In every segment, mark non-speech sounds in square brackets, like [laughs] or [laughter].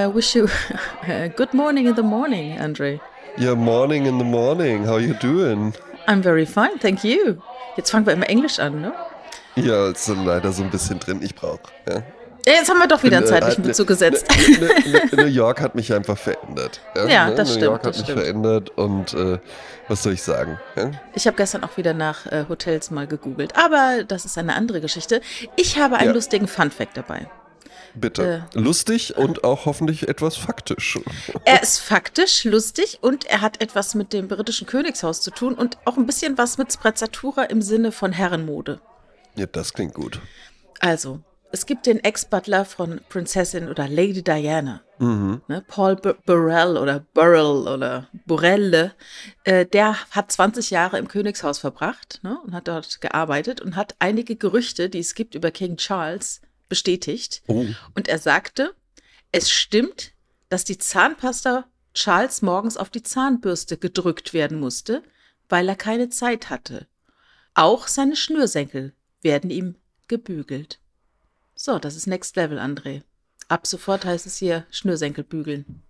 I wish you [laughs] a good morning in the morning, Andre. Yeah, morning in the morning. How you doing? I'm very fine, thank you. Jetzt fangen wir immer Englisch an, ne? Ja, ist so leider so ein bisschen drin. Ich brauche. Ja. Jetzt haben wir doch wieder einen äh, zeitlichen ne- Bezug gesetzt. Ne, ne, New York hat mich einfach verändert. Ja, ne? das New stimmt, York hat mich stimmt. verändert und äh, was soll ich sagen? Ja? Ich habe gestern auch wieder nach äh, Hotels mal gegoogelt, aber das ist eine andere Geschichte. Ich habe einen Ja. lustigen Fun-Fact dabei. Bitte. Äh. Lustig und auch hoffentlich etwas faktisch. Er ist faktisch lustig und er hat etwas mit dem britischen Königshaus zu tun und auch ein bisschen was mit Sprezzatura im Sinne von Herrenmode. Ja, das klingt gut. Also, es gibt den Ex-Butler von Prinzessin oder Lady Diana, ne, Paul B Burrell oder Burrell oder Burelle. Äh, der hat 20 Jahre im Königshaus verbracht ne, und hat dort gearbeitet und hat einige Gerüchte, die es gibt über King Charles, bestätigt. Oh. Und er sagte, es stimmt, dass die Zahnpasta Charles morgens auf die Zahnbürste gedrückt werden musste, weil er keine Zeit hatte. Auch seine Schnürsenkel werden ihm gebügelt. So, das ist Next Level, André. Ab sofort heißt es hier Schnürsenkel bügeln.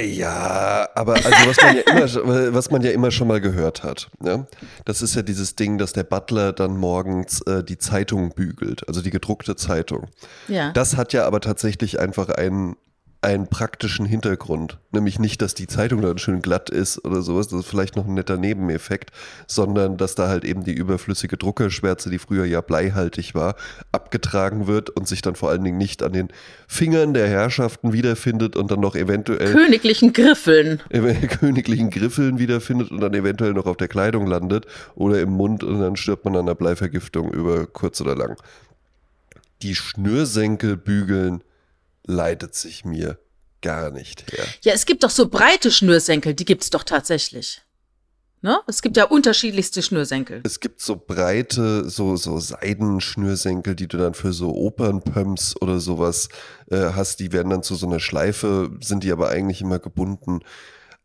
Ja, aber also was man ja [laughs] immer, was man ja immer schon mal gehört hat, ne? das ist ja dieses Ding, dass der Butler dann morgens äh, die Zeitung bügelt, also die gedruckte Zeitung. Ja. Das hat ja aber tatsächlich einfach einen, einen praktischen Hintergrund. Nämlich nicht, dass die Zeitung dann schön glatt ist oder sowas, das ist vielleicht noch ein netter Nebeneffekt, sondern dass da halt eben die überflüssige Druckerschwärze, die früher ja bleihaltig war, abgetragen wird und sich dann vor allen Dingen nicht an den Fingern der Herrschaften wiederfindet und dann noch eventuell Königlichen Griffeln. [laughs] königlichen Griffeln wiederfindet und dann eventuell noch auf der Kleidung landet oder im Mund und dann stirbt man an einer Bleivergiftung über kurz oder lang. Die Schnürsenkel bügeln leitet sich mir gar nicht her. Ja, es gibt doch so breite Schnürsenkel, die gibt's doch tatsächlich. Ne? Es gibt ja unterschiedlichste Schnürsenkel. Es gibt so breite, so, so Seidenschnürsenkel, die du dann für so Opernpumps oder sowas äh, hast. Die werden dann zu so einer Schleife, sind die aber eigentlich immer gebunden.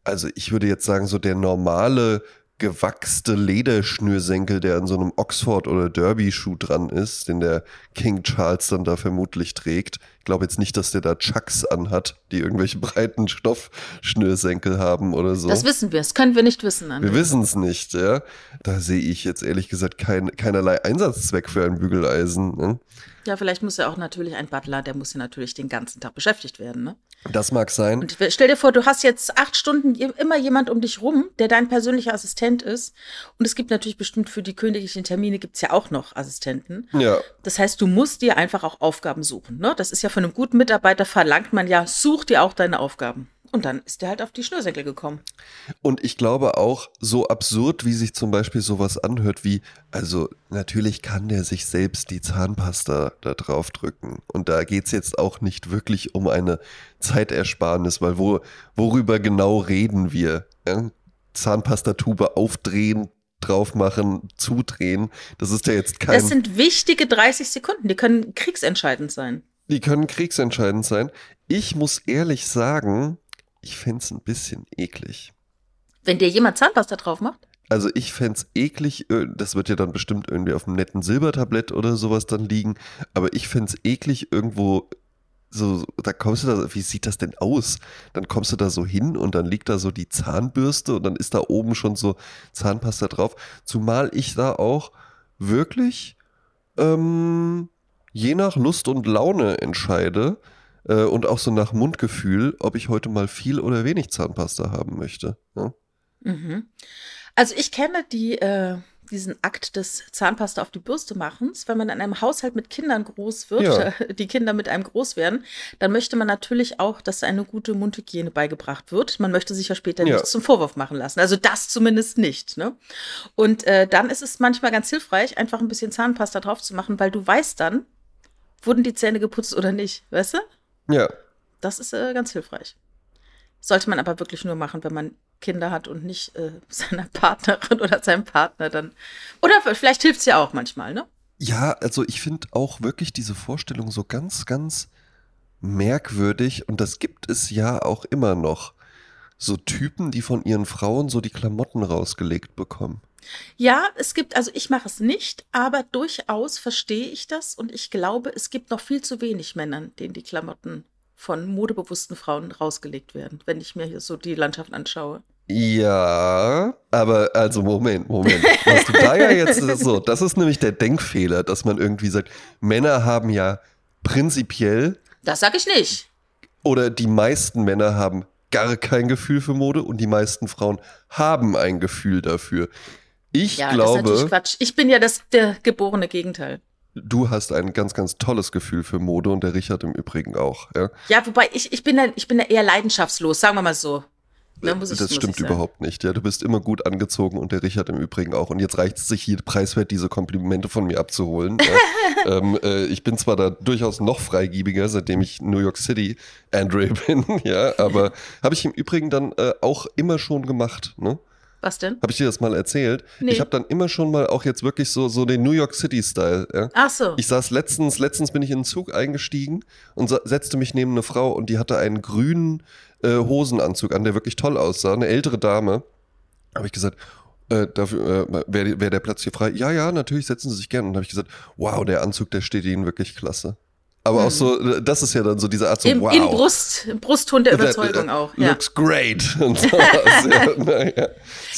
Also ich würde jetzt sagen, so der normale gewachste Lederschnürsenkel, der an so einem Oxford oder Derby-Schuh dran ist, den der King Charles dann da vermutlich trägt. Ich glaube jetzt nicht, dass der da Chucks anhat, die irgendwelche [laughs] breiten Stoffschnürsenkel haben oder so. Das wissen wir, das können wir nicht wissen, Wir André. wissen es nicht, ja. Da sehe ich jetzt ehrlich gesagt kein, keinerlei Einsatzzweck für ein Bügeleisen. Ne? Ja, vielleicht muss ja auch natürlich ein Butler, der muss ja natürlich den ganzen Tag beschäftigt werden. Ne? Das mag sein. Und stell dir vor, du hast jetzt acht Stunden immer jemand um dich rum, der dein persönlicher Assistent ist. Und es gibt natürlich bestimmt für die königlichen Termine gibt's ja auch noch Assistenten. ja, Das heißt, du musst dir einfach auch Aufgaben suchen. Ne? Das ist ja von einem guten Mitarbeiter verlangt man ja, such dir auch deine Aufgaben. Und dann ist der halt auf die Schnürsenkel gekommen. und ich glaube auch, so absurd, wie sich zum Beispiel sowas anhört, wie, also natürlich kann der sich selbst die Zahnpasta da drauf drücken. Und da geht's jetzt auch nicht wirklich um eine Zeitersparnis, weil wo, worüber genau reden wir? Ja? Zahnpastatube aufdrehen, drauf machen, zudrehen. Das ist ja jetzt kein. Das sind wichtige 30 Sekunden, die können kriegsentscheidend sein. Die können kriegsentscheidend sein. Ich muss ehrlich sagen, ich fänd's es ein bisschen eklig. Wenn dir jemand Zahnpasta drauf macht, Also ich fänd's eklig, äh, das wird ja dann bestimmt irgendwie auf einem netten Silbertablett oder sowas dann liegen, aber ich fänd's eklig irgendwo so, da kommst du da, wie sieht das denn aus? Dann kommst du da so hin und dann liegt da so die Zahnbürste und dann ist da oben schon so Zahnpasta drauf. Zumal ich da auch wirklich ähm, je nach Lust und Laune entscheide äh, und auch so nach Mundgefühl, ob ich heute mal viel oder wenig Zahnpasta haben möchte. Ja? Mhm. Also ich kenne die, äh, diesen Akt des Zahnpasta auf die Bürste machens. Wenn man in einem Haushalt mit Kindern groß wird, Ja. [laughs] die Kinder mit einem groß werden, dann möchte man natürlich auch, dass eine gute Mundhygiene beigebracht wird. Man möchte sich ja später Ja. nichts zum Vorwurf machen lassen. Also das zumindest nicht. Ne? Und äh, dann ist es manchmal ganz hilfreich, einfach ein bisschen Zahnpasta drauf zu machen, weil du weißt dann, wurden die Zähne geputzt oder nicht. Weißt du? Ja. Das ist äh, ganz hilfreich. Sollte man aber wirklich nur machen, wenn man Kinder hat und nicht äh, [laughs] seiner Partnerin oder seinem Partner dann. Oder vielleicht hilft es ja auch manchmal, ne? Ja, also ich finde auch wirklich diese Vorstellung so ganz, ganz merkwürdig und das gibt es ja auch immer noch. So Typen, die von ihren Frauen so die Klamotten rausgelegt bekommen. Ja, es gibt, also ich mache es nicht, aber durchaus verstehe ich das und ich glaube, es gibt noch viel zu wenig Männern, denen die Klamotten von modebewussten Frauen rausgelegt werden, wenn ich mir hier so die Landschaft anschaue. Ja, aber also Moment, Moment. Was du da ja jetzt [laughs] so, das ist nämlich der Denkfehler, dass man irgendwie sagt, Männer haben ja prinzipiell Das sag ich nicht. oder die meisten Männer haben gar kein Gefühl für Mode und die meisten Frauen haben ein Gefühl dafür. Ich Ja, das ist natürlich glaube, Quatsch. Ich bin ja das der geborene Gegenteil. du hast ein ganz, ganz tolles Gefühl für Mode und der Richard im Übrigen auch. Ja? Ja, wobei ich, ich bin da, ich bin da eher leidenschaftslos, sagen wir mal so. Muss ich- das stimmt überhaupt nicht. Ja, du bist immer gut angezogen und der Richard im Übrigen auch. Und jetzt reicht es sich hier preiswert, diese Komplimente von mir abzuholen. Ja. [laughs] ähm, äh, ich bin zwar da durchaus noch freigiebiger, seitdem ich New York City Andre [laughs] bin, ja, aber habe ich im Übrigen dann äh, auch immer schon gemacht. Ne? Was denn? Habe ich dir das mal erzählt? Nee. Ich habe dann immer schon mal auch jetzt wirklich so, so den New York City-Style. Ja? Ach so. Ich saß letztens, letztens bin ich in den Zug eingestiegen und setzte mich neben eine Frau und die hatte einen grünen äh, Hosenanzug an, der wirklich toll aussah, eine ältere Dame. Habe ich gesagt, äh, dafür äh, wäre wär der Platz hier frei. Ja, ja, natürlich setzen Sie sich gerne. Und habe ich gesagt, wow, der Anzug, der steht Ihnen wirklich klasse. Aber auch so, äh, das ist ja dann so diese Art so, Im, wow. in Brust, im Brustton der Überzeugung That, uh, auch. Ja. Looks great. [laughs] Sowas, [laughs] ja, naja.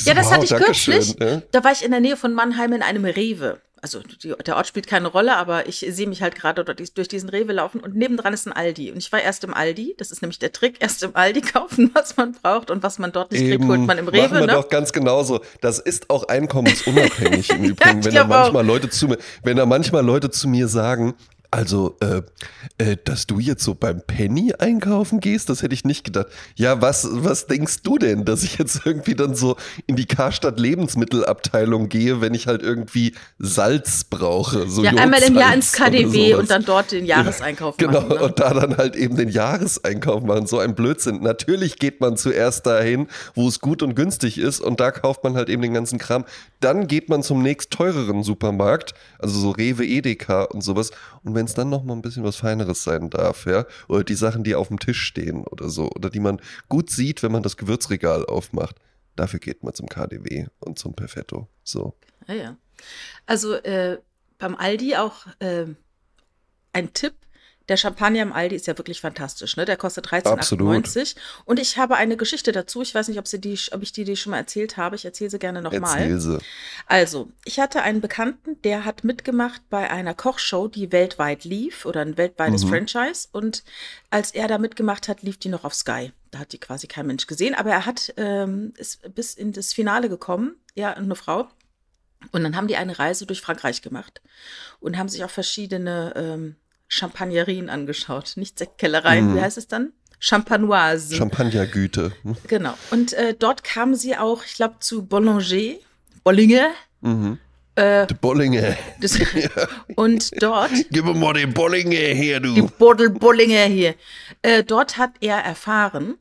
Ja, das wow, hatte ich kürzlich. Ja. Da war ich in der Nähe von Mannheim in einem Rewe. Also die, der Ort spielt keine Rolle, aber ich sehe mich halt gerade durch, durch diesen Rewe laufen und nebendran ist ein Aldi. Und ich war erst im Aldi, das ist nämlich der Trick, erst im Aldi [laughs] kaufen, was man braucht und was man dort nicht kriegt, holt man im Machen Rewe. wir Ne? doch ganz genauso. Das ist auch einkommensunabhängig im Übrigen, ich wenn da auch. manchmal Leute zu mir, wenn da manchmal Leute zu mir sagen, also, äh, äh, dass du jetzt so beim Penny einkaufen gehst, das hätte ich nicht gedacht. Ja, was, was denkst du denn, dass ich jetzt irgendwie dann so in die Karstadt Lebensmittelabteilung gehe, wenn ich halt irgendwie Salz brauche? So Ja, einmal im Jahr ins KDW und dann dort den Jahreseinkauf Genau, machen. Ne? und da dann halt eben den Jahreseinkauf machen. So ein Blödsinn. Natürlich geht man zuerst dahin, wo es gut und günstig ist und da kauft man halt eben den ganzen Kram. Dann geht man zum nächst teureren Supermarkt, also so Rewe, Edeka und sowas. Und wenn es dann noch mal ein bisschen was Feineres sein darf, ja, oder die Sachen, die auf dem Tisch stehen oder so, oder die man gut sieht, wenn man das Gewürzregal aufmacht, dafür geht man zum KDW und zum Perfetto. So. Ja, ja. Also äh, beim Aldi auch äh, ein Tipp. Der Champagner im Aldi ist ja wirklich fantastisch. Ne? Der kostet 13,98. Und ich habe eine Geschichte dazu. Ich weiß nicht, ob, sie die, ob ich die, die schon mal erzählt habe. Ich erzähle sie gerne nochmal. Erzähl sie. Also, ich hatte einen Bekannten, der hat mitgemacht bei einer Kochshow, die weltweit lief oder ein weltweites Mhm. Franchise. Und als er da mitgemacht hat, lief die noch auf Sky. Da hat die quasi kein Mensch gesehen. Aber er hat ähm, ist bis in das Finale gekommen, ja, eine Frau. Und dann haben die eine Reise durch Frankreich gemacht und haben sich auch verschiedene ähm, Champagnerien angeschaut. Nicht Sektkellereien, Mhm. wie heißt es dann? Champanoise. Champagnergüte. Hm? genau. Und äh, dort kamen sie auch, ich glaube, zu Bollinger. Bollinger. Mhm. Äh, Die Bollinger. das, [laughs] [laughs] und dort, [laughs] Gib mir mal den Bollinger her, die du. Bordel Bollinger hier, äh, dort hat er erfahren,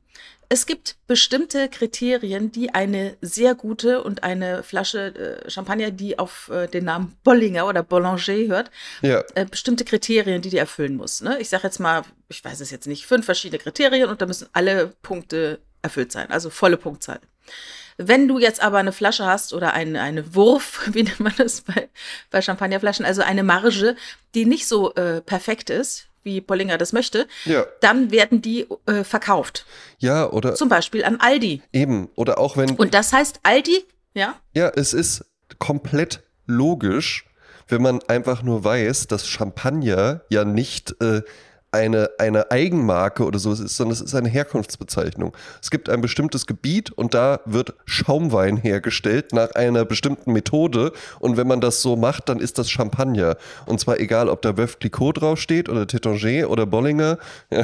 es gibt bestimmte Kriterien, die eine sehr gute und eine Flasche äh, Champagner, die auf äh, den Namen Bollinger oder Boulanger hört, Ja. äh, bestimmte Kriterien, die die erfüllen muss. Ne? Ich sage jetzt mal, ich weiß es jetzt nicht, fünf verschiedene Kriterien und da müssen alle Punkte erfüllt sein, also volle Punktzahl. Wenn du jetzt aber eine Flasche hast oder eine, eine Wurf, [laughs] wie nennt man das bei, bei Champagnerflaschen, also eine Marge, die nicht so äh, perfekt ist, wie Bollinger das möchte, Ja. dann werden die äh, verkauft. Ja, oder Zum Beispiel an Aldi. eben. Oder auch wenn. Und das heißt Aldi, ja, ja, es ist komplett logisch, wenn man einfach nur weiß, dass Champagner ja nicht äh, eine, eine Eigenmarke oder so ist, sondern es ist eine Herkunftsbezeichnung. Es gibt ein bestimmtes Gebiet und da wird Schaumwein hergestellt nach einer bestimmten Methode. Und wenn man das so macht, dann ist das Champagner. Und zwar egal, ob da Veuve Clicquot draufsteht oder Tétanger oder Bollinger. [laughs]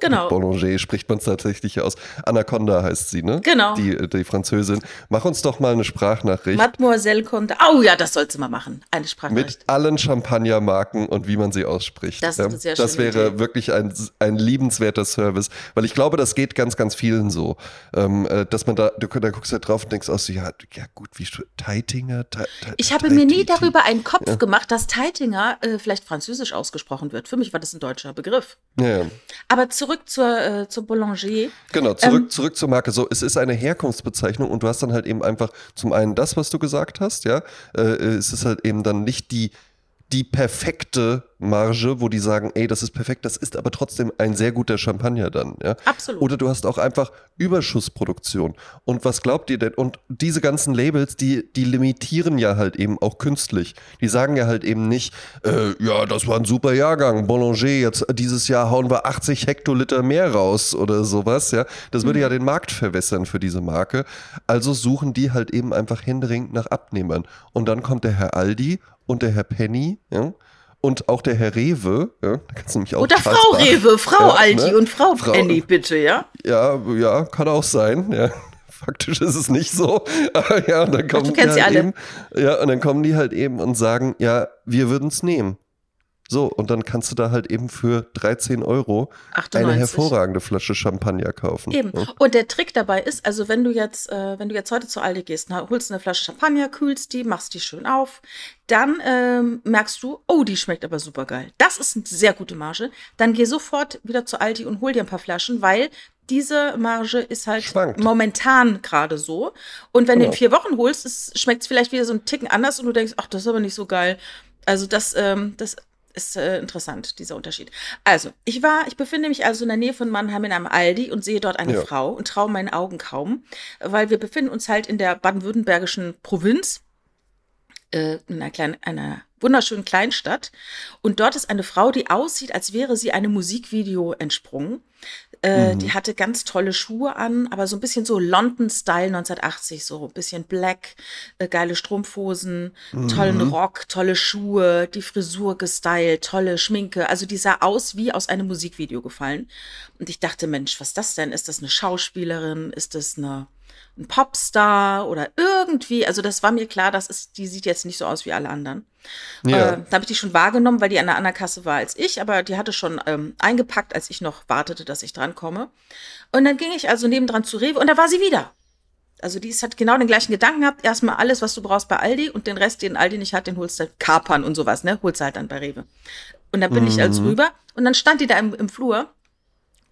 Genau. Boulanger spricht man es tatsächlich aus. Anaconda heißt sie, ne? Genau. Die, die Französin. Mach uns doch mal eine Sprachnachricht Mademoiselle Conde. Oh ja, das sollst du mal machen. Eine mit Sprachnachricht. allen Champagnermarken und wie man sie ausspricht. Das ist eine sehr das wäre Idee. Wirklich ein, ein liebenswerter Service, weil ich glaube, das geht ganz, ganz vielen so. Ähm, äh, dass man da, du da guckst halt drauf und denkst auch so, ja, ja gut, wie Teitinger? Te, Te, Ich habe mir nie darüber einen Kopf gemacht, dass Teitinger äh, vielleicht französisch ausgesprochen wird. Für mich war das ein deutscher Begriff. Ja, ja. Aber zurück zur, äh, zur Boulanger. Genau, zurück, Ähm, zurück zur Marke. So, es ist eine Herkunftsbezeichnung und du hast dann halt eben einfach zum einen das, was du gesagt hast, ja. Äh, es ist halt eben dann nicht die die perfekte Marge, wo die sagen, ey, das ist perfekt, das ist aber trotzdem ein sehr guter Champagner dann. Ja? Absolut. Oder du hast auch einfach Überschussproduktion. Und was glaubt ihr denn? Und diese ganzen Labels, die, die limitieren ja halt eben auch künstlich. Die sagen ja halt eben nicht, äh, ja, das war ein super Jahrgang, Boulanger, jetzt dieses Jahr hauen wir 80 Hektoliter mehr raus oder sowas. Ja? Das würde Mhm. ja den Markt verwässern für diese Marke. Also suchen die halt eben einfach händeringend nach Abnehmern. Und dann kommt der Herr Aldi und der Herr Penny, ja, und auch der Herr Rewe, ja, da kannst du nämlich auch Oder Frau Rewe, Frau Ja, Aldi ne? und Frau, Frau- Penny, bitte, ja? Ja, ja, kann auch sein, ja. [laughs] Faktisch ist es nicht so. [laughs] Ja, und dann kommen du die kennst halt sie alle. eben, ja, und dann kommen die halt eben und sagen, ja, wir würden es nehmen. So, und dann kannst du da halt eben für 13 Euro 98. eine hervorragende Flasche Champagner kaufen. Eben. Ja. Und der Trick dabei ist, also wenn du jetzt, äh, wenn du jetzt heute zu Aldi gehst, na, holst eine Flasche Champagner, kühlst die, machst die schön auf, dann ähm, merkst du, oh, die schmeckt aber super geil. Das ist eine sehr gute Marge. Dann geh sofort wieder zu Aldi und hol dir ein paar Flaschen, weil diese Marge ist halt Schwankt. momentan gerade so. Und wenn du in Genau. vier Wochen holst, schmeckt es vielleicht wieder so einen Ticken anders und du denkst, ach, das ist aber nicht so geil. Also das, ähm, das ist äh, interessant, dieser Unterschied. Also, ich war, ich befinde mich also in der Nähe von Mannheim in einem Aldi und sehe dort eine Ja. Frau und traue meinen Augen kaum, weil wir befinden uns halt in der baden-württembergischen Provinz, äh, in einer kleinen, einer wunderschönen Kleinstadt. Und dort ist eine Frau, die aussieht, als wäre sie einem Musikvideo entsprungen. Äh, Die hatte ganz tolle Schuhe an, aber so ein bisschen so London-Style 1980, so ein bisschen black, äh, geile Strumpfhosen, tollen Rock, tolle Schuhe, die Frisur gestylt, tolle Schminke. Also die sah aus wie aus einem Musikvideo gefallen. Und ich dachte, Mensch, was ist das denn? Ist das eine Schauspielerin? Ist das eine ein Popstar oder irgendwie. Also das war mir klar, das ist, die sieht jetzt nicht so aus wie alle anderen. Ja. Äh, da habe ich die schon wahrgenommen, weil die an einer anderen Kasse war als ich, aber die hatte schon ähm, eingepackt, als ich noch wartete, dass ich drankomme. Und dann ging ich also nebendran zu Rewe und da war sie wieder. Also die ist, hat genau den gleichen Gedanken gehabt. Erstmal alles, was du brauchst bei Aldi und den Rest, den Aldi nicht hat, den holst du Kapern und sowas, ne? Holst du halt dann bei Rewe. Und dann bin ich also rüber und dann stand die da im, im Flur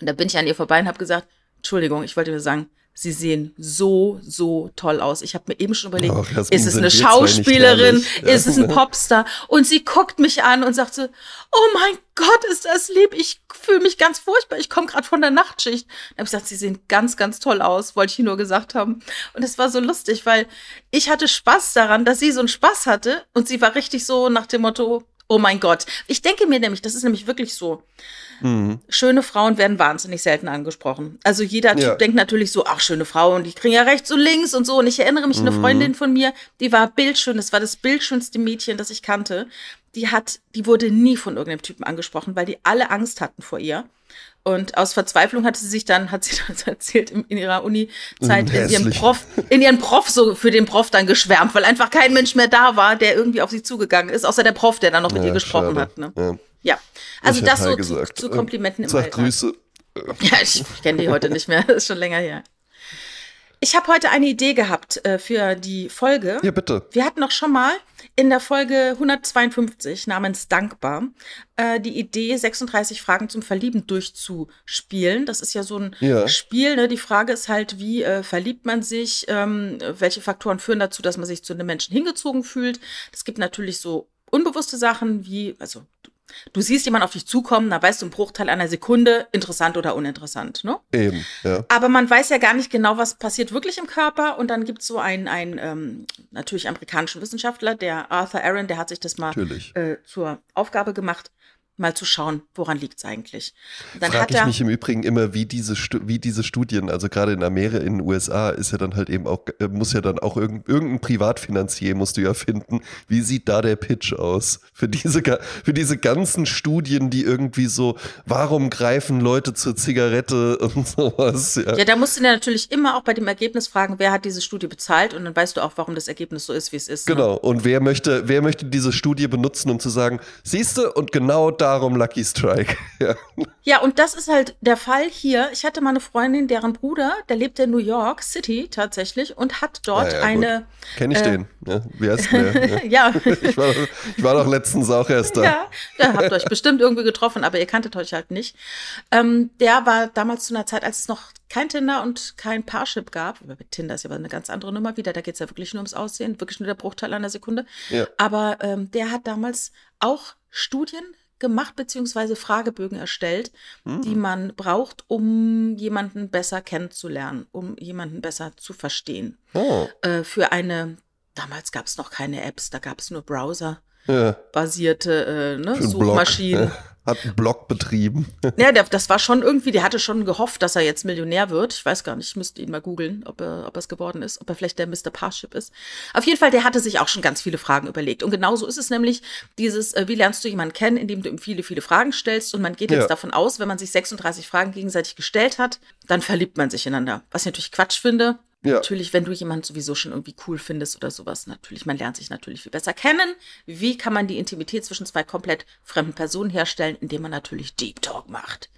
und da bin ich an ihr vorbei und habe gesagt, Entschuldigung, ich wollte mir sagen, Sie sehen so, so toll aus. Ich habe mir eben schon überlegt, Ach, ist es eine Schauspielerin? Ist es ein Popstar? Und sie guckt mich an und sagt so, oh mein Gott, ist das lieb. Ich fühle mich ganz furchtbar. Ich komme gerade von der Nachtschicht. Dann habe ich gesagt, sie sehen ganz, ganz toll aus, wollte ich nur gesagt haben. Und es war so lustig, weil ich hatte Spaß daran, dass sie so einen Spaß hatte und sie war richtig so nach dem Motto, oh mein Gott. Ich denke mir nämlich, das ist nämlich wirklich so Mhm. schöne Frauen werden wahnsinnig selten angesprochen. Also jeder Typ Ja. denkt natürlich so, ach, schöne Frauen, die kriegen ja rechts und links und so. Und ich erinnere mich, eine Freundin von mir, die war bildschön, das war das bildschönste Mädchen, das ich kannte. Die hat, die wurde nie von irgendeinem Typen angesprochen, weil die alle Angst hatten vor ihr. Und aus Verzweiflung hatte sie sich dann, hat sie [laughs] das erzählt, in, ihrer Uni-Zeit, in ihrem. Prof, in ihren Prof so für den Prof dann geschwärmt, weil einfach kein Mensch mehr da war, der irgendwie auf sie zugegangen ist, außer der Prof, der dann noch mit Ja, ihr gesprochen schade. hat. Ne? Ja. Ja, also Ich das so zu, zu Komplimenten im Sag Alltag. Grüße. [laughs] Ja, ich kenne die heute nicht mehr. Das ist schon länger her. Ich habe heute eine Idee gehabt äh, für die Folge. Ja, bitte. Wir hatten noch schon mal in der Folge 152 namens Dankbar äh, die Idee, 36 Fragen zum Verlieben durchzuspielen. Das ist ja so ein Ja. Spiel. Ne? Die Frage ist halt, wie äh, verliebt man sich? Ähm, welche Faktoren führen dazu, dass man sich zu einem Menschen hingezogen fühlt? Es gibt natürlich so unbewusste Sachen wie, also du, siehst jemanden auf dich zukommen, da weißt du im Bruchteil einer Sekunde, interessant oder uninteressant. Ne? Eben, ja. Aber man weiß ja gar nicht genau, was passiert wirklich im Körper. Und dann gibt es so einen, einen ähm, natürlich amerikanischen Wissenschaftler, der Arthur Aaron, der hat sich das mal äh, zur Aufgabe gemacht, mal zu schauen, woran liegt es eigentlich. Frage hat ich mich im Übrigen immer, wie diese, wie diese Studien, also gerade in Amerika, in den USA, ist ja dann halt eben auch, äh, muss ja dann auch irgend, irgendein Privatfinanzier musst du ja finden. Wie sieht da der Pitch aus? Für diese, für diese ganzen Studien, die irgendwie so, warum greifen Leute zur Zigarette [laughs] und sowas, ja. ja, da musst du dir natürlich immer auch bei dem Ergebnis fragen, wer hat diese Studie bezahlt und dann weißt du auch, warum das Ergebnis so ist, wie es ist. Ne? Genau. Und wer möchte, wer möchte diese Studie benutzen, um zu sagen, siehste, und genau darum Lucky Strike. [laughs] ja. Ja, und das ist halt der Fall hier. Ich hatte mal eine Freundin, deren Bruder, der lebt in New York City tatsächlich und hat dort Ja, ja, eine. Kenne ich Äh. den. Ja, wie heißt der? [laughs] Ja. Ich, war, ich war doch letztens auch erst da. Ja, da habt ihr euch bestimmt irgendwie getroffen, aber ihr kanntet euch halt nicht. Ähm, der war damals zu einer Zeit, als es noch kein Tinder und kein Parship gab. Tinder ist ja aber eine ganz andere Nummer wieder. Da geht es ja wirklich nur ums Aussehen, wirklich nur der Bruchteil einer Sekunde. Ja. Aber ähm, der hat damals auch Studien gemacht beziehungsweise Fragebögen erstellt, Hm. die man braucht, um jemanden besser kennenzulernen, um jemanden besser zu verstehen. Oh, Äh, für eine, damals gab es noch keine Apps, da gab es nur Browser ja. basierte äh, ne, Blog. Suchmaschinen. Ja. [laughs] Hat einen Blog betrieben. [laughs] Ja, der, das war schon irgendwie, der hatte schon gehofft, dass er jetzt Millionär wird. Ich weiß gar nicht, ich müsste ihn mal googeln, ob er, ob es geworden ist, ob er vielleicht der Mr. Parship ist. Auf jeden Fall, der hatte sich auch schon ganz viele Fragen überlegt. Und genauso ist es nämlich dieses, äh, wie lernst du jemanden kennen, indem du ihm viele, viele Fragen stellst. Und man geht Ja. jetzt davon aus, wenn man sich 36 Fragen gegenseitig gestellt hat, dann verliebt man sich ineinander. Was ich natürlich Quatsch finde. Ja. Natürlich, wenn du jemanden sowieso schon irgendwie cool findest oder sowas, natürlich, man lernt sich natürlich viel besser kennen. Wie kann man die Intimität zwischen zwei komplett fremden Personen herstellen, indem man natürlich Deep Talk macht.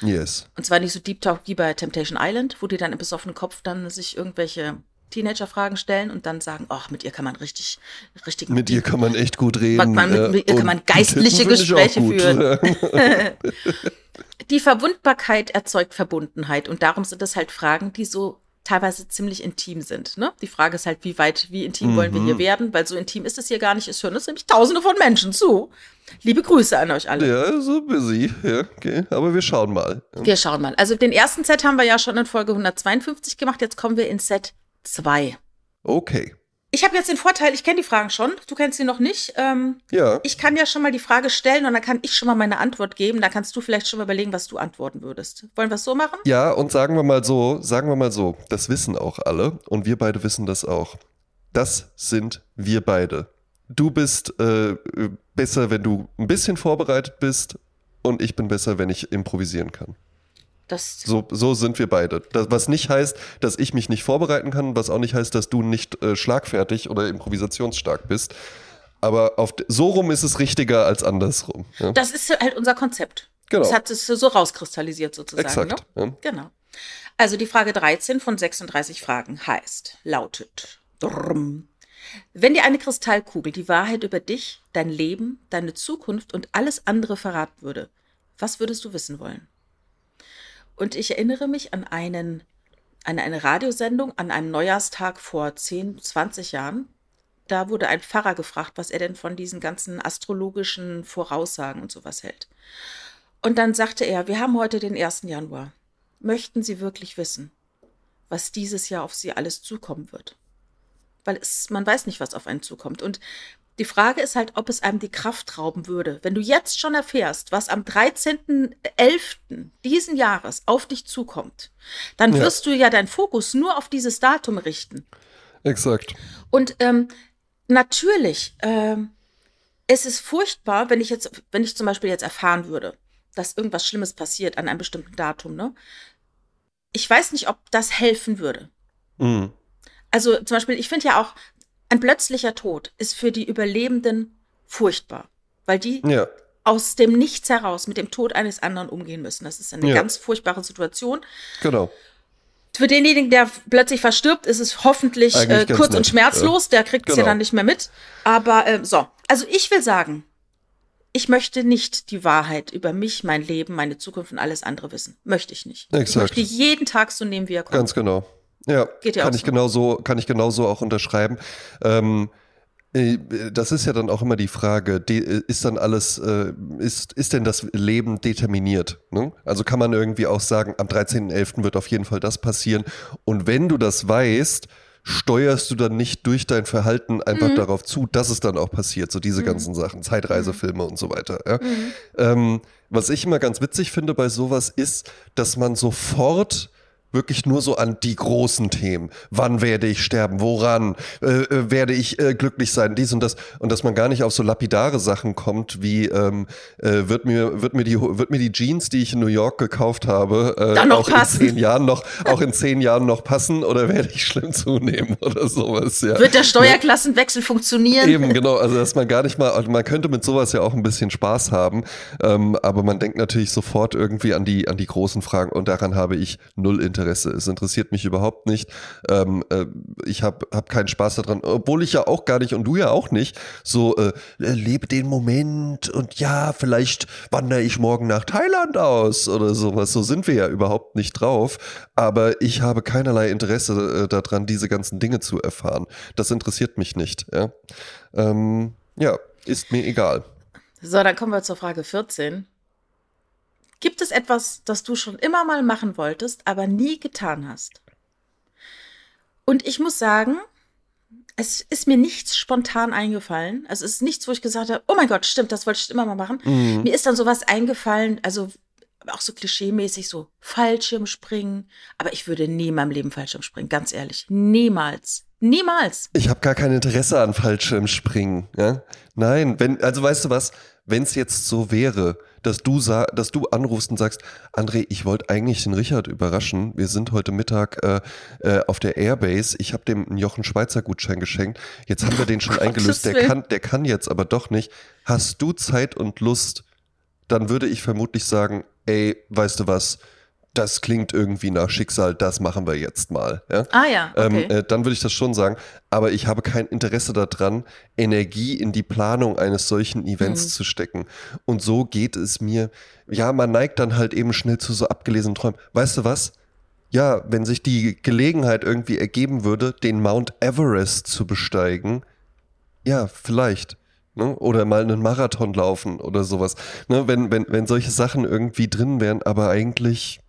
Yes. Und zwar nicht so Deep Talk wie bei Temptation Island, wo die dann im besoffenen Kopf dann sich irgendwelche Teenager-Fragen stellen und dann sagen, ach, mit ihr kann man richtig, richtig Mit ihr kann man echt gut reden. Man- mit- äh, mit ihr kann man geistliche Gespräche führen. [laughs] [laughs] Die Verwundbarkeit erzeugt Verbundenheit und darum sind das halt Fragen, die so teilweise ziemlich intim sind. Ne? Die Frage ist halt, wie weit, wie intim wollen wir Mhm. hier werden, weil so intim ist es hier gar nicht. Es hören uns nämlich tausende von Menschen zu. Liebe Grüße an euch alle. Ja, so busy. Ja, okay. Aber wir schauen mal. Wir schauen mal. Also den ersten Set haben wir ja schon in Folge 152 gemacht. Jetzt kommen wir in Set 2. Okay. Ich habe jetzt den Vorteil, ich kenne die Fragen schon. Du kennst sie noch nicht. Ähm, Ja. ich kann ja schon mal die Frage stellen und dann kann ich schon mal meine Antwort geben. Da kannst du vielleicht schon mal überlegen, was du antworten würdest. Wollen wir es so machen? Ja, und sagen wir mal so, sagen wir mal so, das wissen auch alle und wir beide wissen das auch. Das sind wir beide. Du bist äh, besser, wenn du ein bisschen vorbereitet bist und ich bin besser, wenn ich improvisieren kann. Das, So, so sind wir beide. Das, was nicht heißt, dass ich mich nicht vorbereiten kann, was auch nicht heißt, dass du nicht äh, schlagfertig oder improvisationsstark bist. Aber auf, so rum ist es richtiger als andersrum. Ja? das ist halt unser Konzept. Genau. Das hat es so rauskristallisiert sozusagen. Exakt. Ne? Ja. Genau. Also die Frage 13 von 36 Fragen heißt, lautet, drrrm, wenn dir eine Kristallkugel die Wahrheit über dich, dein Leben, deine Zukunft und alles andere verraten würde, was würdest du wissen wollen? Und ich erinnere mich an einen, an eine Radiosendung an einem Neujahrstag vor 10, 20 Jahren. Da wurde ein Pfarrer gefragt, was er denn von diesen ganzen astrologischen Voraussagen und sowas hält. Und dann sagte er, wir haben heute den 1. Januar. Möchten Sie wirklich wissen, was dieses Jahr auf Sie alles zukommen wird? Weil es, man weiß nicht, was auf einen zukommt. Und die Frage ist halt, ob es einem die Kraft rauben würde. Wenn du jetzt schon erfährst, was am 13.11. diesen Jahres auf dich zukommt, dann Ja. wirst du ja deinen Fokus nur auf dieses Datum richten. Exakt. Und ähm, natürlich, ähm, es ist furchtbar, wenn ich jetzt, wenn ich zum Beispiel jetzt erfahren würde, dass irgendwas Schlimmes passiert an einem bestimmten Datum, ne? Ich weiß nicht, ob das helfen würde. Mhm. Also zum Beispiel, ich finde ja auch, ein plötzlicher Tod ist für die Überlebenden furchtbar, weil die Ja. aus dem Nichts heraus mit dem Tod eines anderen umgehen müssen. Das ist eine Ja. ganz furchtbare Situation. Genau. Für denjenigen, der plötzlich verstirbt, ist es hoffentlich äh, kurz und schmerzlos. Der kriegt es ja Genau. dann nicht mehr mit. Aber äh, so, also ich will sagen, ich möchte nicht die Wahrheit über mich, mein Leben, meine Zukunft und alles andere wissen. Möchte ich nicht. Ich Exakt. möchte jeden Tag so nehmen, wie er kommt. Ganz genau. Ja, Geht ja kann auch ich so. genauso, kann ich genauso auch unterschreiben. Ähm, äh, das ist ja dann auch immer die Frage, de- ist dann alles, äh, ist, ist denn das Leben determiniert? Ne? Also kann man irgendwie auch sagen, am 13.11. wird auf jeden Fall das passieren. Und wenn du das weißt, steuerst du dann nicht durch dein Verhalten einfach Mhm. darauf zu, dass es dann auch passiert. So diese ganzen Sachen, Zeitreisefilme und so weiter. Ja? Mhm. Ähm, was ich immer ganz witzig finde bei sowas ist, dass man sofort wirklich nur so an die großen Themen. Wann werde ich sterben? Woran äh, äh, werde ich äh, glücklich sein? Dies und das. Und dass man gar nicht auf so lapidare Sachen kommt, wie ähm, äh, wird, mir, wird, mir die, wird mir die Jeans, die ich in New York gekauft habe, äh, Dann noch auch passen. in zehn Jahren noch, auch in zehn Jahren noch passen oder werde ich schlimm zunehmen [laughs] oder sowas, ja. Wird der Steuerklassenwechsel funktionieren? Eben, genau. Also, dass man gar nicht mal, also man könnte mit sowas ja auch ein bisschen Spaß haben, ähm, aber man denkt natürlich sofort irgendwie an die, an die großen Fragen und daran habe ich null Interesse. Es interessiert mich überhaupt nicht. Ähm, äh, ich habe hab keinen Spaß daran, obwohl ich ja auch gar nicht und du ja auch nicht so äh, lebe den Moment und ja, vielleicht wandere ich morgen nach Thailand aus oder sowas. So sind wir ja überhaupt nicht drauf. Aber ich habe keinerlei Interesse äh, daran, diese ganzen Dinge zu erfahren. Das interessiert mich nicht. Ja, ähm, ja ist mir egal. So, dann kommen wir zur Frage 14. Gibt es etwas, das du schon immer mal machen wolltest, aber nie getan hast? Und ich muss sagen, es ist mir nichts spontan eingefallen. Also es ist nichts, wo ich gesagt habe, oh mein Gott, stimmt, das wollte ich immer mal machen. Mhm. Mir ist dann sowas eingefallen, also auch so klischeemäßig, so Fallschirmspringen. Aber ich würde nie in meinem Leben Fallschirm springen, ganz ehrlich. Niemals. Niemals. Ich habe gar kein Interesse an Fallschirmspringen. Ja? Nein, wenn, also weißt du was, wenn es jetzt so wäre, dass du, dass du anrufst und sagst, André, ich wollte eigentlich den Richard überraschen. Wir sind heute Mittag äh, äh, auf der Airbase. Ich habe dem einen Jochen Schweizer Gutschein geschenkt. Jetzt haben wir den schon [laughs] eingelöst. Der kann, der kann jetzt aber doch nicht. Hast du Zeit und Lust? Dann würde ich vermutlich sagen, ey, weißt du was? Das klingt irgendwie nach Schicksal, das machen wir jetzt mal. Ja? Ah ja, okay. ähm, äh, dann würde ich das schon sagen. Aber ich habe kein Interesse daran, Energie in die Planung eines solchen Events Mhm. zu stecken. Und so geht es mir. Ja, man neigt dann halt eben schnell zu so abgelesenen Träumen. Weißt du was? Ja, wenn sich die Gelegenheit irgendwie ergeben würde, den Mount Everest zu besteigen, ja, vielleicht. Ne? Oder mal einen Marathon laufen oder sowas. Ne? Wenn, wenn, wenn solche Sachen irgendwie drin wären, aber eigentlich,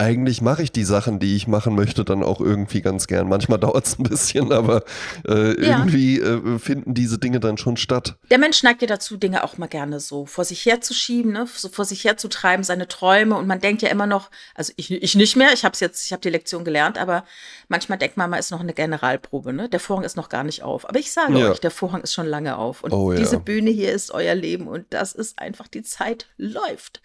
eigentlich mache ich die Sachen, die ich machen möchte, dann auch irgendwie ganz gern. Manchmal [laughs] dauert es ein bisschen, aber äh, Ja. irgendwie äh, finden diese Dinge dann schon statt. Der Mensch neigt ja dazu, Dinge auch mal gerne so vor sich herzuschieben, ne? so vor sich herzutreiben, seine Träume. Und man denkt ja immer noch, also ich, ich nicht mehr, ich habe jetzt, ich habe die Lektion gelernt, aber manchmal denkt man, man ist noch eine Generalprobe. Ne? Der Vorhang ist noch gar nicht auf. Aber ich sage Ja. euch, der Vorhang ist schon lange auf. Und Oh ja. diese Bühne hier ist euer Leben und das ist einfach, die Zeit läuft.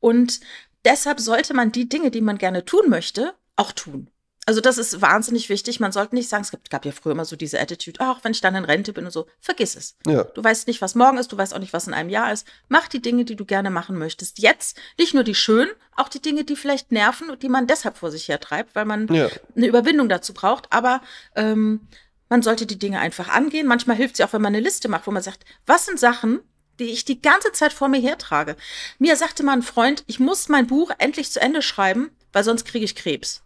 Und deshalb sollte man die Dinge, die man gerne tun möchte, auch tun. Also das ist wahnsinnig wichtig. Man sollte nicht sagen, es gab, ja früher immer so diese Attitude, ach, wenn ich dann in Rente bin und so, vergiss es. Ja. Du weißt nicht, was morgen ist, du weißt auch nicht, was in einem Jahr ist. Mach die Dinge, die du gerne machen möchtest. Jetzt nicht nur die schönen, auch die Dinge, die vielleicht nerven und die man deshalb vor sich hertreibt, weil man Ja. eine Überwindung dazu braucht. Aber ähm, man sollte die Dinge einfach angehen. Manchmal hilft es ja auch, wenn man eine Liste macht, wo man sagt, was sind Sachen, die ich die ganze Zeit vor mir hertrage. Mir sagte mal ein Freund, ich muss mein Buch endlich zu Ende schreiben, weil sonst kriege ich Krebs.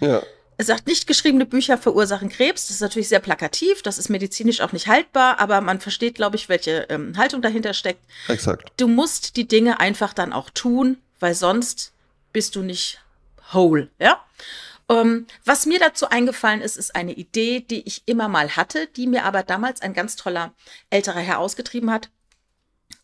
Ja. Er sagt, nicht geschriebene Bücher verursachen Krebs. Das ist natürlich sehr plakativ, das ist medizinisch auch nicht haltbar, aber man versteht, glaube ich, welche ähm, Haltung dahinter steckt. Exakt. Du musst die Dinge einfach dann auch tun, weil sonst bist du nicht whole, ja? Ähm, was mir dazu eingefallen ist, ist eine Idee, die ich immer mal hatte, die mir aber damals ein ganz toller älterer Herr ausgetrieben hat.